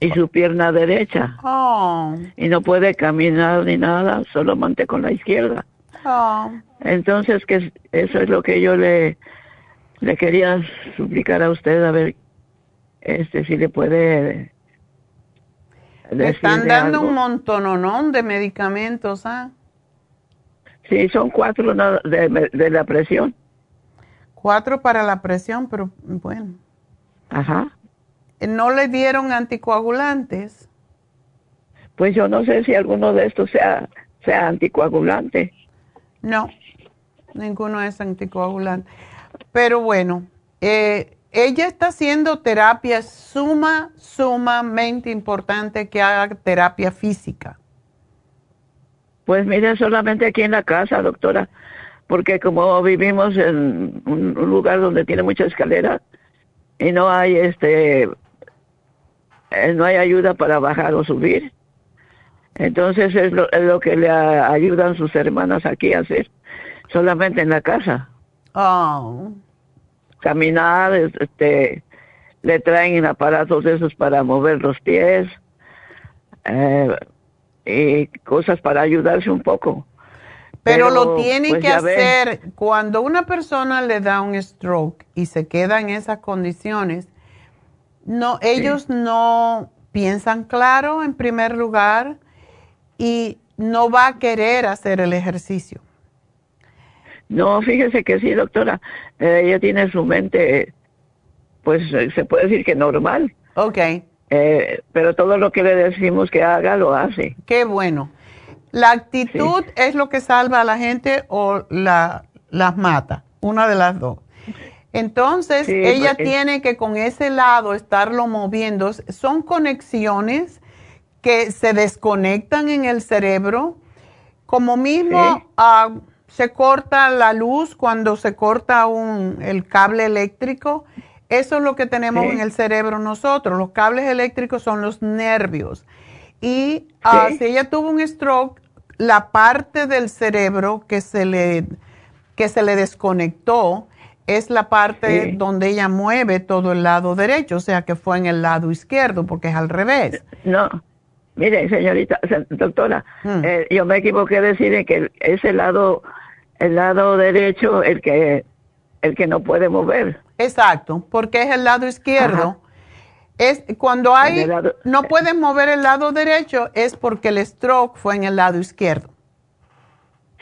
y su pierna derecha. Oh. Y no puede caminar ni nada, solamente con la izquierda. Oh. Entonces, que eso es lo que yo le, le quería suplicar a usted, a ver este si le puede... Le están dando un montón ¿no? de medicamentos, ¿ah? Sí, son cuatro de, de la presión. Cuatro para la presión, pero bueno. Ajá no le dieron anticoagulantes. Pues yo no sé si alguno de estos sea, sea anticoagulante. No, ninguno es anticoagulante. Pero bueno, eh, ella está haciendo terapia suma, sumamente importante que haga terapia física. Pues mire, solamente aquí en la casa, doctora, porque como vivimos en un lugar donde tiene mucha escalera y no hay este eh, no hay ayuda para bajar o subir. Entonces es lo, que le ayudan sus hermanas aquí a hacer, solamente en la casa. Oh. Caminar, este, le traen aparatos de esos para mover los pies eh, y cosas para ayudarse un poco. Pero, lo tiene pues, que hacer cuando una persona le da un stroke y se queda en esas condiciones no, ellos no piensan claro en primer lugar y no va a querer hacer el ejercicio. No, fíjese que sí, doctora. Eh, ella tiene su mente, pues se puede decir que normal. Ok. Eh, pero todo lo que le decimos que haga, lo hace. Qué bueno. La actitud es lo que salva a la gente o la, las mata, una de las dos. Entonces, ella tiene que con ese lado estarlo moviendo. Son conexiones que se desconectan en el cerebro, como mismo ah, se corta la luz cuando se corta un, el cable eléctrico. Eso es lo que tenemos en el cerebro nosotros. Los cables eléctricos son los nervios. Y ah, si ella tuvo un stroke, la parte del cerebro que se le, que se le desconectó es la parte donde ella mueve todo el lado derecho, o sea que fue en el lado izquierdo, porque es al revés. No, mire, señorita, doctora, mm. eh, yo me equivoqué decir que es el lado, el lado derecho el que, el que no puede mover. Exacto, porque es el lado izquierdo. Es cuando hay no puedes mover el lado derecho es porque el stroke fue en el lado izquierdo.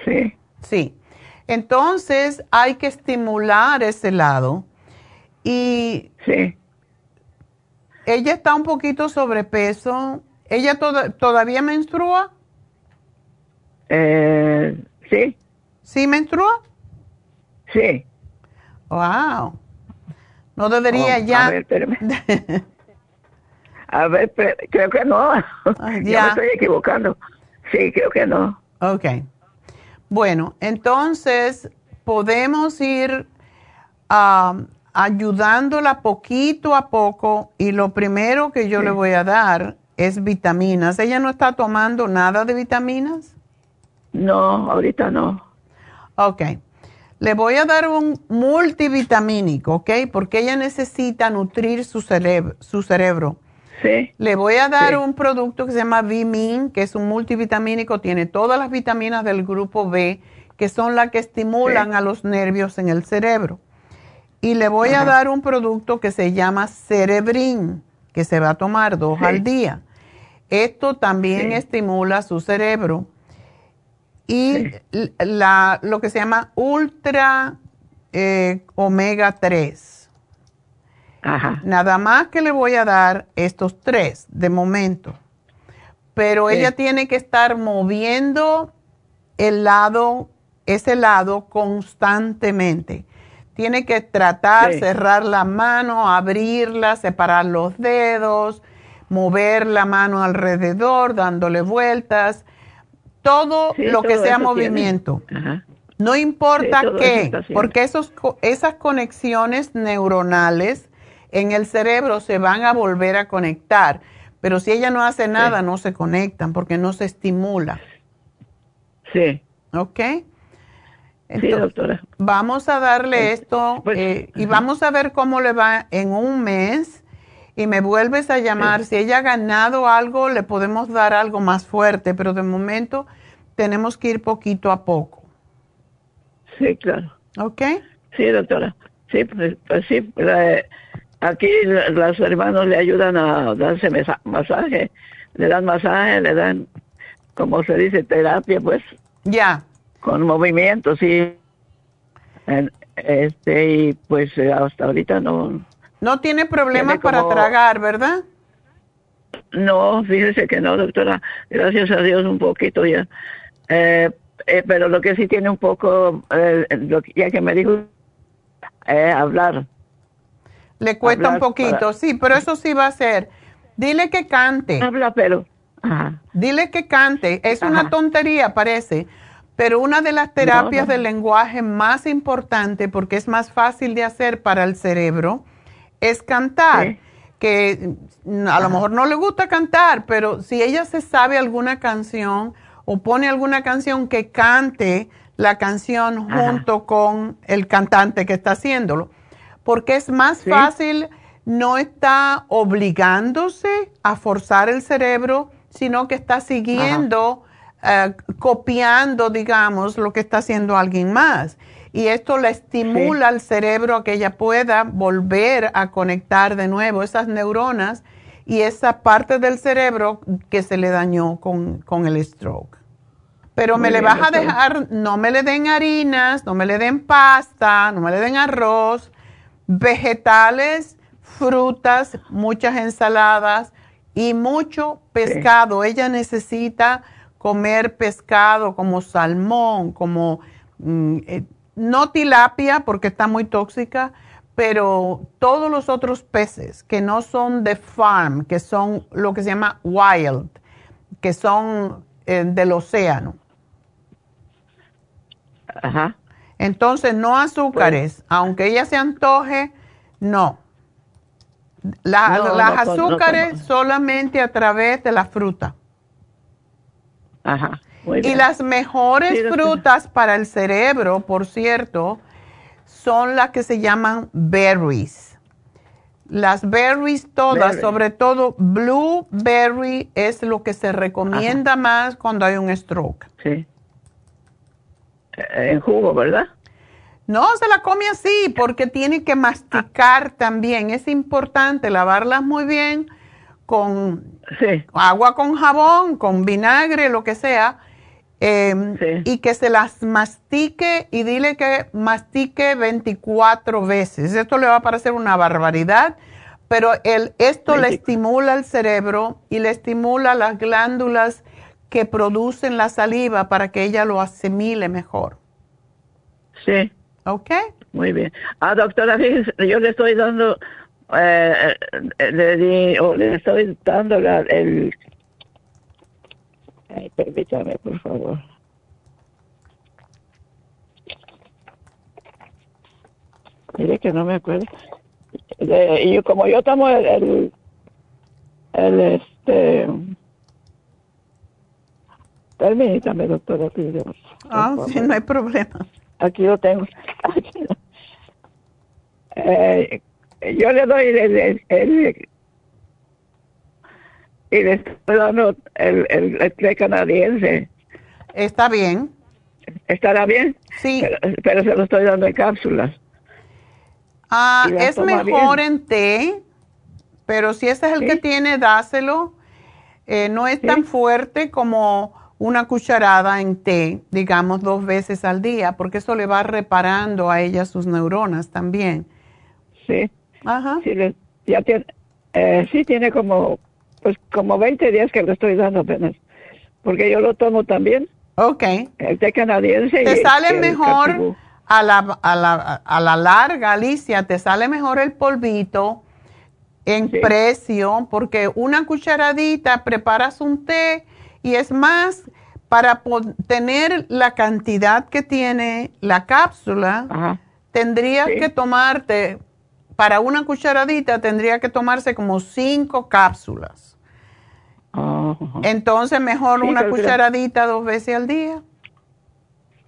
Sí. Sí. Entonces hay que estimular ese lado y sí. ella está un poquito sobrepeso. ¿Ella todavía menstrua? Eh, sí. ¿Sí menstrua? Sí. Wow. No debería oh, ya. A ver, creo que no. ya. me estoy equivocando. Sí, creo que no. Ok. Bueno, entonces podemos ir um, ayudándola poquito a poco y lo primero que yo le voy a dar es vitaminas. ¿Ella no está tomando nada de vitaminas? No, ahorita no. Ok. Le voy a dar un multivitamínico, ¿ok? Porque ella necesita nutrir su, cerebro. Su cerebro. Le voy a dar un producto que se llama Vimin, que es un multivitamínico, tiene todas las vitaminas del grupo B, que son las que estimulan a los nervios en el cerebro. Y le voy a dar un producto que se llama Cerebrin, que se va a tomar dos al día. Esto también estimula su cerebro. Y la, lo que se llama Ultra eh, Omega 3 Nada más que le voy a dar estos tres de momento. Pero ella tiene que estar moviendo el lado, ese lado constantemente. Tiene que tratar, cerrar la mano, abrirla, separar los dedos, mover la mano alrededor, dándole vueltas. Todo lo que sea movimiento. No importa qué, porque esos, esas conexiones neuronales en el cerebro se van a volver a conectar. Pero si ella no hace nada, no se conectan porque no se estimula. Sí. ¿Ok? sí, doctora. Vamos a darle esto pues, eh, y vamos a ver cómo le va en un mes y me vuelves a llamar. Si ella ha ganado algo, le podemos dar algo más fuerte, pero de momento tenemos que ir poquito a poco. Sí, claro. ¿Ok? Sí, doctora. Sí, pues, pues sí. Aquí los hermanos le ayudan a darse masaje, le dan masaje, le dan, como se dice, terapia, pues. Ya. Con movimiento, sí. Este, y pues hasta ahorita no. No tiene problemas para tragar, ¿verdad? No, fíjese que no, doctora. Gracias a Dios un poquito ya. Eh, eh, pero lo que sí tiene un poco, eh, ya que me dijo, hablar le cuesta un poquito, sí, pero eso sí va a ser. Dile que cante. Habla, pero. Dile que cante. Es una tontería, parece, pero una de las terapias del lenguaje más importante, porque es más fácil de hacer para el cerebro, es cantar. Que a lo mejor no le gusta cantar, pero si ella se sabe alguna canción o pone alguna canción que cante la canción junto con el cantante que está haciéndolo porque es más fácil, no está obligándose a forzar el cerebro, sino que está siguiendo, eh, copiando, digamos, lo que está haciendo alguien más. Y esto le estimula al cerebro a que ella pueda volver a conectar de nuevo esas neuronas y esa parte del cerebro que se le dañó con, con el stroke. Pero me le vas a dejar, no me le den harinas, no me le den pasta, no me le den arroz, vegetales, frutas, muchas ensaladas y mucho pescado. Ella necesita comer pescado como salmón, como mm, eh, no tilapia porque está muy tóxica, pero todos los otros peces que no son de farm, que son lo que se llama wild, que son eh, del océano. Ajá. Entonces, no azúcares, pues- aunque ella se antoje, no. las azúcares solamente a través de la fruta. Ajá. Y las mejores frutas para el cerebro, por cierto, son las que se llaman berries. Las berries todas, sobre todo blueberry, es lo que se recomienda más cuando hay un stroke. Sí. En jugo, ¿verdad? No, se la come así porque tiene que masticar también. Es importante lavarlas muy bien con agua con jabón, con vinagre, lo que sea Em, y que se las mastique y dile que mastique 24 veces. Esto le va a parecer una barbaridad, pero el, esto le estimula el cerebro y le estimula las glándulas que producen la saliva para que ella lo asimile mejor. Sí. ¿Ok? Muy bien. Ah, doctora, yo le estoy dando, eh, eh, le, di, le estoy dando el Ay, permítame, por favor. Mire que no me acuerdo. y yo, como yo tomo el, el, este... Permítame, doctora. Ah, sí, no hay problema. Aquí lo tengo. Eh, yo le doy el, el y le estoy dando el, el, té canadiense. Está bien. ¿Estará bien? Sí. Pero, se lo estoy dando en cápsulas. Ah, es mejor en té, pero si ese es el que tiene, dáselo. Eh, no es tan fuerte como una cucharada en té, digamos dos veces al día, porque eso le va reparando a ella sus neuronas también. Sí. Ajá. Sí, ya tiene, eh, sí tiene como pues como 20 días que lo estoy dando apenas, porque yo lo tomo también. Ok. El té canadiense. Te sale mejor a la, a, la, a la larga, Alicia, te sale mejor el polvito en precio, porque una cucharadita preparas un té y es más, para tener la cantidad que tiene la cápsula, tendrías que tomarte, para una cucharadita tendría que tomarse como cinco cápsulas. Entonces, mejor una cucharadita dos veces al día.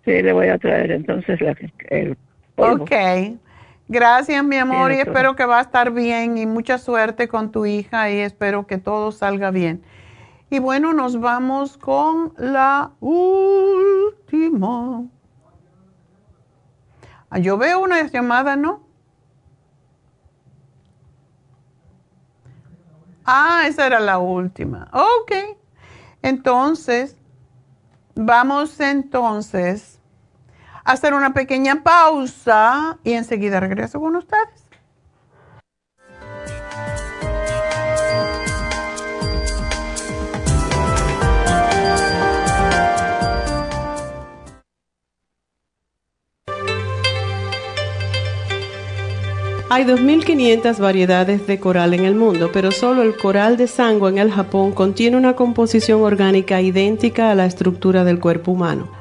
Sí, le voy a traer entonces la, el polvo. Ok. Gracias, mi amor, y espero que va a estar bien y mucha suerte con tu hija y espero que todo salga bien. Y bueno, nos vamos con la última. Ah, yo veo una llamada, ¿no? Ah, esa era la última. Ok. Entonces, vamos entonces a hacer una pequeña pausa y enseguida regreso con ustedes. Hay 2.500 variedades de coral en el mundo, pero solo el coral de sangre en el Japón contiene una composición orgánica idéntica a la estructura del cuerpo humano.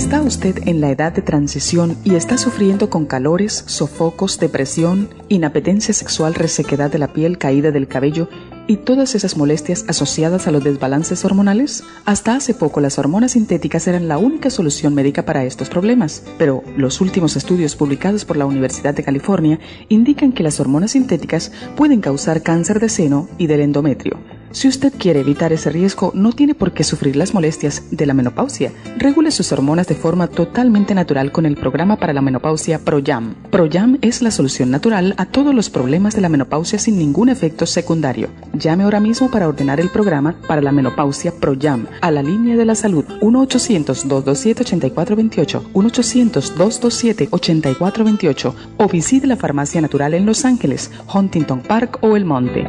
¿Está usted en la edad de transición y está sufriendo con calores, sofocos, depresión, inapetencia sexual, resequedad de la piel, caída del cabello y todas esas molestias asociadas a los desbalances hormonales? Hasta hace poco las hormonas sintéticas eran la única solución médica para estos problemas, pero los últimos estudios publicados por la Universidad de California indican que las hormonas sintéticas pueden causar cáncer de seno y del endometrio si usted quiere evitar ese riesgo, no tiene por qué sufrir las molestias de la menopausia. Regule sus hormonas de forma totalmente natural con el programa para la menopausia ProYam. ProYam es la solución natural a todos los problemas de la menopausia sin ningún efecto secundario. Llame ahora mismo para ordenar el programa para la menopausia ProYam a la línea de la salud 1-800-227-8428, 1-800-227-8428 o visite la farmacia natural en Los Ángeles, Huntington Park o El Monte.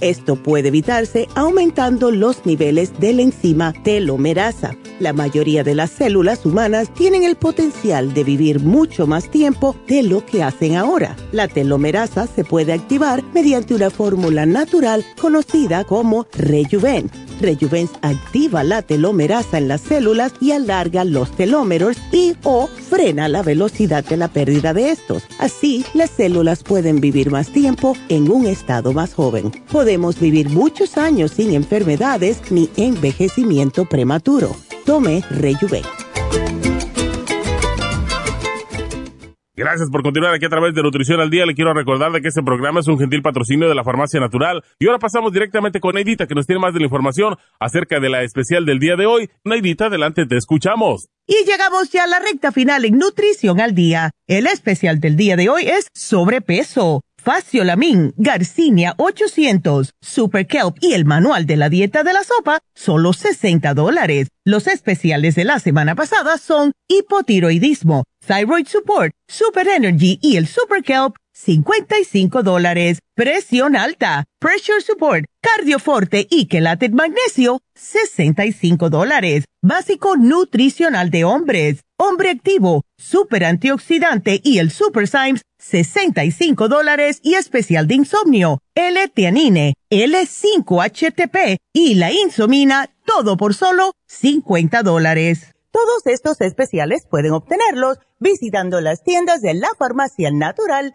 Esto puede evitarse aumentando los niveles de la enzima telomerasa. La mayoría de las células humanas tienen el potencial de vivir mucho más tiempo de lo que hacen ahora. La telomerasa se puede activar mediante una fórmula natural conocida como Rejuven Rejuvens activa la telomerasa en las células y alarga los telómeros y o frena la velocidad de la pérdida de estos. Así, las células pueden vivir más tiempo en un estado más joven. Podemos vivir muchos años sin enfermedades ni envejecimiento prematuro. Tome Rejuven. Gracias por continuar aquí a través de Nutrición al Día. Le quiero recordar de que este programa es un gentil patrocinio de la Farmacia Natural. Y ahora pasamos directamente con Neidita, que nos tiene más de la información acerca de la especial del día de hoy. Neidita, adelante, te escuchamos. Y llegamos ya a la recta final en Nutrición al Día. El especial del día de hoy es sobrepeso. Faciolamin, Garcinia 800, Super Kelp y el manual de la dieta de la sopa, solo 60 dólares. Los especiales de la semana pasada son hipotiroidismo, Thyroid Support, Super Energy y el Super Kelp, 55 dólares. Presión alta, Pressure Support, Cardioforte y Quelate Magnesio, 65 dólares. Básico nutricional de hombres, Hombre Activo, Super Antioxidante y el Super Symes, 65 dólares y especial de insomnio, L-Tianine, L5-HTP y la insomina, todo por solo 50 dólares. Todos estos especiales pueden obtenerlos visitando las tiendas de la farmacia natural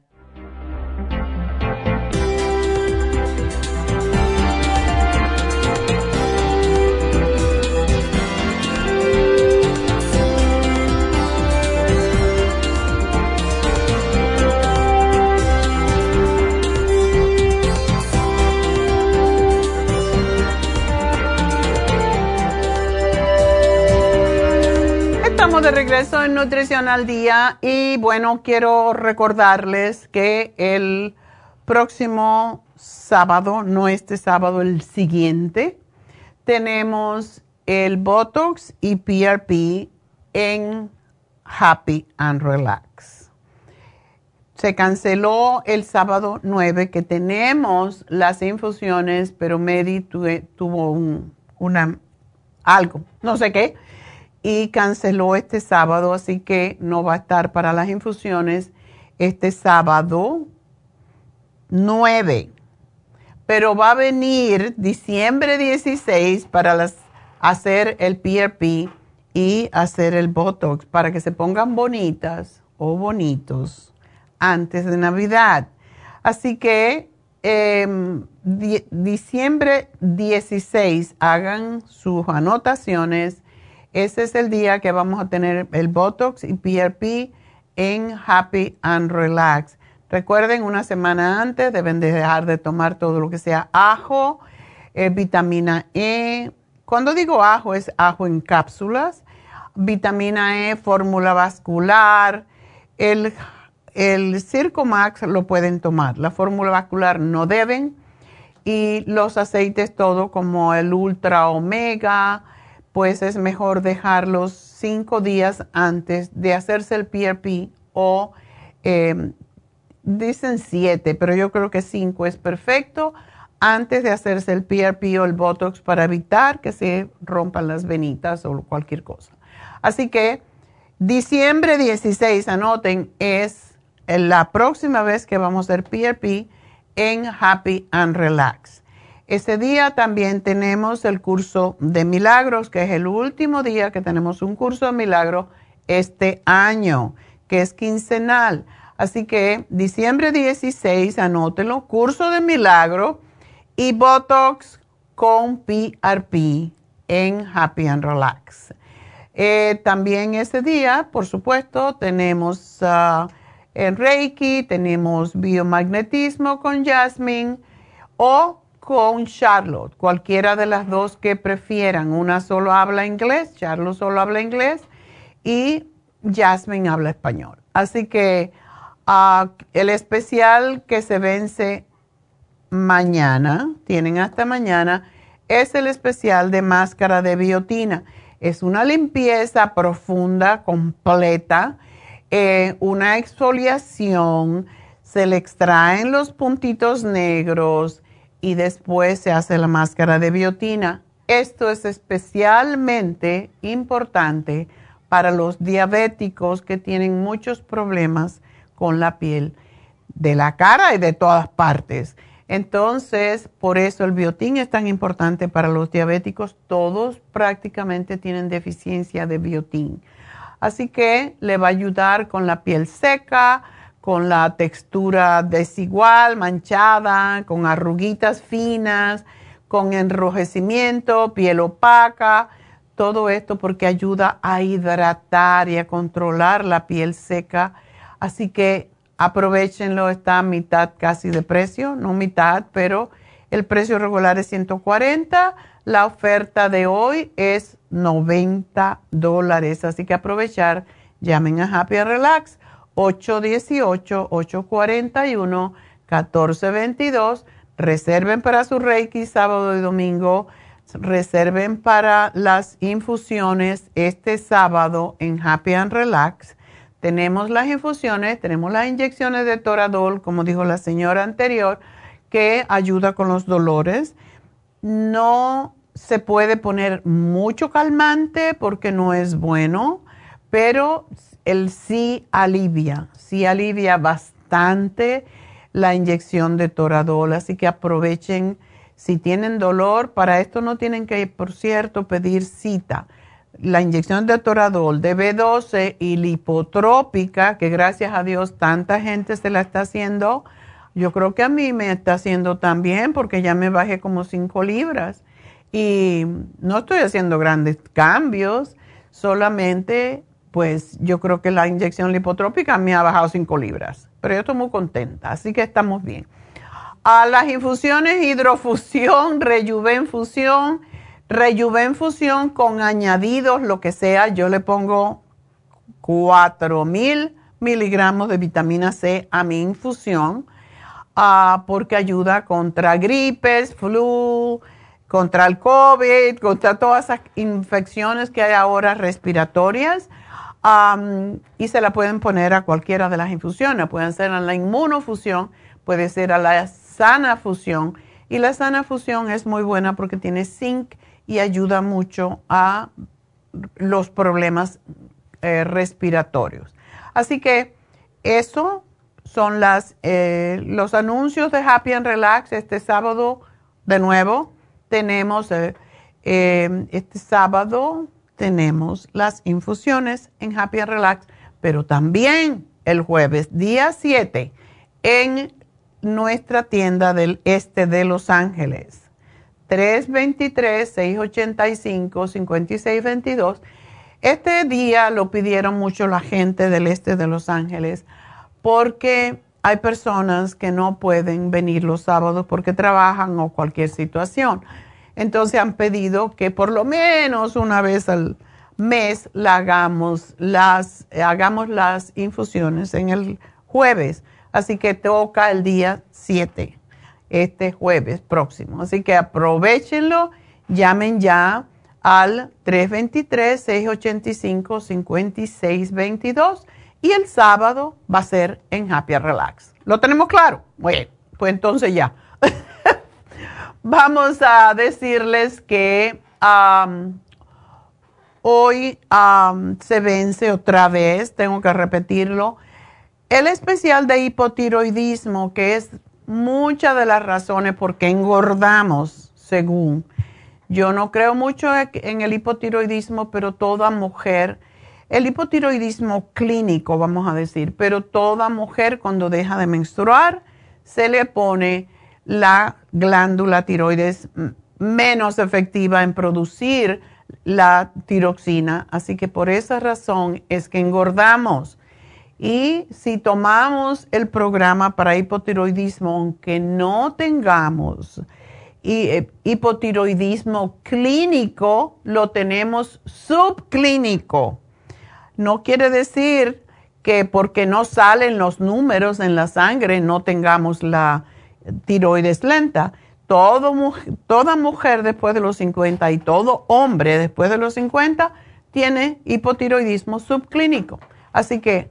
De regreso en Nutrición al Día y bueno, quiero recordarles que el próximo sábado, no este sábado, el siguiente, tenemos el Botox y PRP en Happy and Relax. Se canceló el sábado 9 que tenemos las infusiones, pero Mary tuvo un, algo, no sé qué y canceló este sábado, así que no va a estar para las infusiones este sábado 9. Pero va a venir diciembre 16 para las, hacer el PRP y hacer el Botox para que se pongan bonitas o bonitos antes de Navidad. Así que em, diciembre 16 hagan sus anotaciones ese es el día que vamos a tener el Botox y PRP en Happy and Relax. Recuerden, una semana antes deben dejar de tomar todo lo que sea ajo, eh, vitamina E, cuando digo ajo es ajo en cápsulas, vitamina E, fórmula vascular, el, el Circo Max lo pueden tomar, la fórmula vascular no deben. Y los aceites todo como el ultra omega, pues es mejor dejarlos cinco días antes de hacerse el PRP o em, dicen siete, pero yo creo que cinco es perfecto antes de hacerse el PRP o el Botox para evitar que se rompan las venitas o cualquier cosa. Así que diciembre 16, anoten, es la próxima vez que vamos a hacer PRP en Happy and Relax. Ese día también tenemos el curso de milagros, que es el último día que tenemos un curso de milagros este año, que es quincenal. Así que diciembre 16, anótenlo, curso de milagro y Botox con PRP en Happy and Relax. Eh, también ese día, por supuesto, tenemos uh, Reiki, tenemos biomagnetismo con Jasmine o con Charlotte, cualquiera de las dos que prefieran. Una solo habla inglés, Charlotte solo habla inglés y Jasmine habla español. Así que uh, el especial que se vence mañana, tienen hasta mañana, es el especial de máscara de biotina. Es una limpieza profunda, completa, eh, una exfoliación, se le extraen los puntitos negros y después se hace la máscara de biotina. Esto es especialmente importante para los diabéticos que tienen muchos problemas con la piel de la cara y de todas partes. Entonces, por eso el biotín es tan importante para los diabéticos. Todos prácticamente tienen deficiencia de biotín. Así que le va a ayudar con la piel seca, con la textura desigual, manchada, con arruguitas finas, con enrojecimiento, piel opaca. Todo esto porque ayuda a hidratar y a controlar la piel seca. Así que Aprovechenlo, está a mitad casi de precio, no mitad, pero el precio regular es 140. La oferta de hoy es 90 dólares. Así que aprovechar, llamen a Happy Relax 818-841-1422. Reserven para su Reiki sábado y domingo. Reserven para las infusiones este sábado en Happy and Relax tenemos las infusiones, tenemos las inyecciones de Toradol, como dijo la señora anterior, que ayuda con los dolores. No se puede poner mucho calmante porque no es bueno, pero el sí alivia, sí alivia bastante la inyección de Toradol, así que aprovechen. Si tienen dolor, para esto no tienen que, por cierto, pedir cita. La inyección de toradol de B12 y lipotrópica, que gracias a Dios tanta gente se la está haciendo, yo creo que a mí me está haciendo también porque ya me bajé como 5 libras. Y no estoy haciendo grandes cambios, solamente pues yo creo que la inyección lipotrópica me ha bajado 5 libras, pero yo estoy muy contenta, así que estamos bien. A las infusiones hidrofusión, rejuvenfusión, Rejuven Fusión con añadidos, lo que sea, yo le pongo 4000 miligramos de vitamina C a mi infusión uh, porque ayuda contra gripes, flu, contra el COVID, contra todas esas infecciones que hay ahora respiratorias. Y se la pueden poner a cualquiera de las infusiones. Pueden ser a la inmunofusión, puede ser a la sana fusión. Y la sana fusión es muy buena porque tiene zinc y ayuda mucho a los problemas eh, respiratorios. Así que eso son las, eh, los anuncios de Happy and Relax. Este sábado, de nuevo, tenemos, eh, este sábado tenemos las infusiones en Happy and Relax, pero también el jueves, día 7, en nuestra tienda del este de Los Ángeles 323-685-5622. Este día lo pidieron mucho la gente del este de Los Ángeles porque hay personas que no pueden venir los sábados porque trabajan o cualquier situación. Entonces han pedido que por lo menos una vez al mes hagamos las, hagamos las infusiones en el jueves. Así que toca el día 7, este jueves próximo. Así que aprovechenlo, llamen ya al 323-685-5622 y el sábado va a ser en Happy Relax. ¿Lo tenemos claro? Bueno, pues entonces ya. Vamos a decirles que hoy se vence otra vez, tengo que repetirlo, el especial de hipotiroidismo, que es muchas de las razones por qué engordamos, según. Yo no creo mucho en el hipotiroidismo, pero toda mujer, el hipotiroidismo clínico, vamos a decir, pero toda mujer cuando deja de menstruar, se le pone la glándula tiroides menos efectiva en producir la tiroxina. Así que por esa razón es que engordamos. Y si tomamos el programa para hipotiroidismo, aunque no tengamos eh, hipotiroidismo clínico, lo tenemos subclínico. No quiere decir que porque no salen los números en la sangre no tengamos la tiroides lenta. toda mujer después de los 50 y todo hombre después de los 50 tiene hipotiroidismo subclínico. Así que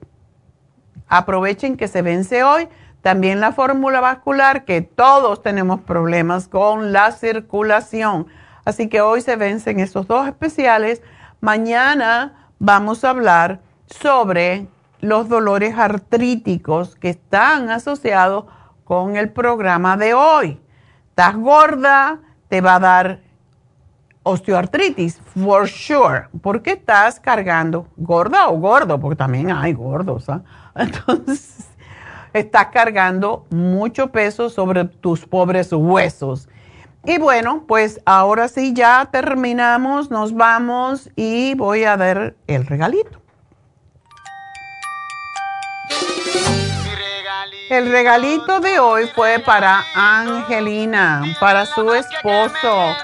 aprovechen que se vence hoy. También la fórmula vascular, que todos tenemos problemas con la circulación. Así que hoy se vencen esos dos especiales. Mañana vamos a hablar sobre los dolores artríticos que están asociados con el programa de hoy. Estás gorda, te va a dar osteoartritis, for sure, porque estás cargando gorda o gordo, porque también hay gordos, ¿ah? Entonces, estás cargando mucho peso sobre tus pobres huesos. Y bueno, pues ahora sí ya terminamos, nos vamos y voy a dar el regalito. El regalito de hoy fue para Angelina, para su esposo,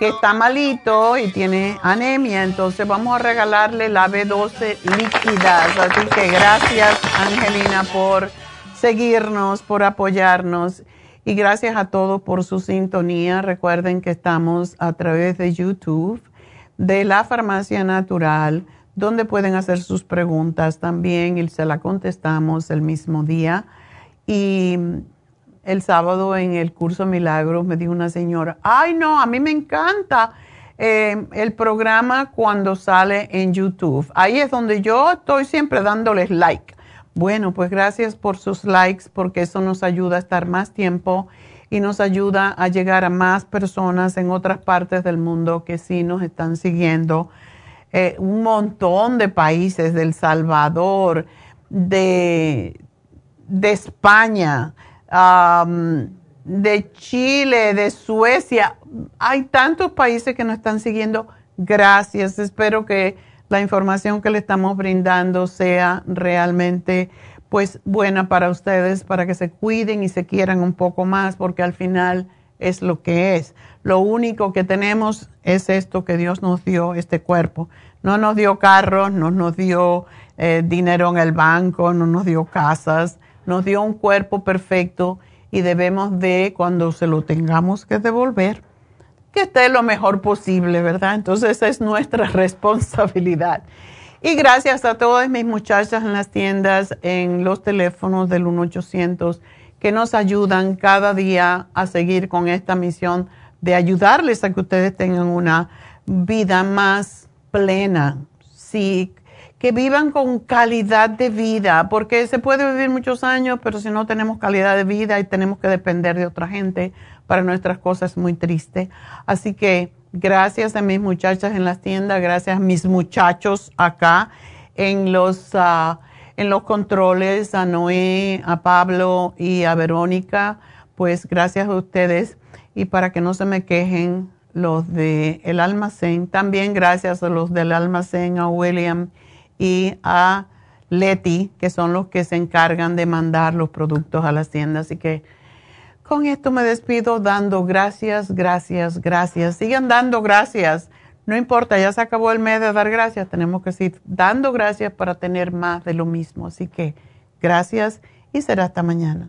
que está malito y tiene anemia. Entonces vamos a regalarle la B12 líquidas. Así que gracias, Angelina, por seguirnos, por apoyarnos. Y gracias a todos por su sintonía. Recuerden que estamos a través de YouTube de la Farmacia Natural, donde pueden hacer sus preguntas también y se la contestamos el mismo día. Y el sábado en el curso Milagros me dijo una señora, ay no, a mí me encanta eh, el programa cuando sale en YouTube. Ahí es donde yo estoy siempre dándoles like. Bueno, pues gracias por sus likes porque eso nos ayuda a estar más tiempo y nos ayuda a llegar a más personas en otras partes del mundo que sí nos están siguiendo. Eh, un montón de países, del Salvador, de de España, de Chile, de Suecia. Hay tantos países que nos están siguiendo. Gracias. Espero que la información que le estamos brindando sea realmente pues buena para ustedes, para que se cuiden y se quieran un poco más, porque al final es lo que es. Lo único que tenemos es esto que Dios nos dio, este cuerpo. No nos dio carros, no nos dio eh, dinero en el banco, no nos dio casas, nos dio un cuerpo perfecto y debemos de, cuando se lo tengamos que devolver, que esté lo mejor posible, ¿verdad? Entonces esa es nuestra responsabilidad. Y gracias a todas mis muchachas en las tiendas, en los teléfonos del 1-800, que nos ayudan cada día a seguir con esta misión de ayudarles a que ustedes tengan una vida más plena. Sí, que vivan con calidad de vida, porque se puede vivir muchos años, pero si no tenemos calidad de vida y tenemos que depender de otra gente para nuestras cosas es muy triste. Así que gracias a mis muchachas en las tiendas, gracias a mis muchachos acá en los, ah, en los controles, a Noé, a Pablo y a Verónica, pues gracias a ustedes y para que no se me quejen los del el almacén, también gracias a los del almacén, a William y a Leti, que son los que se encargan de mandar los productos a las tiendas. Así que con esto me despido dando gracias, gracias, gracias. Sigan dando gracias. No importa, ya se acabó el mes de dar gracias. Tenemos que seguir dando gracias para tener más de lo mismo. Así que gracias y será hasta mañana.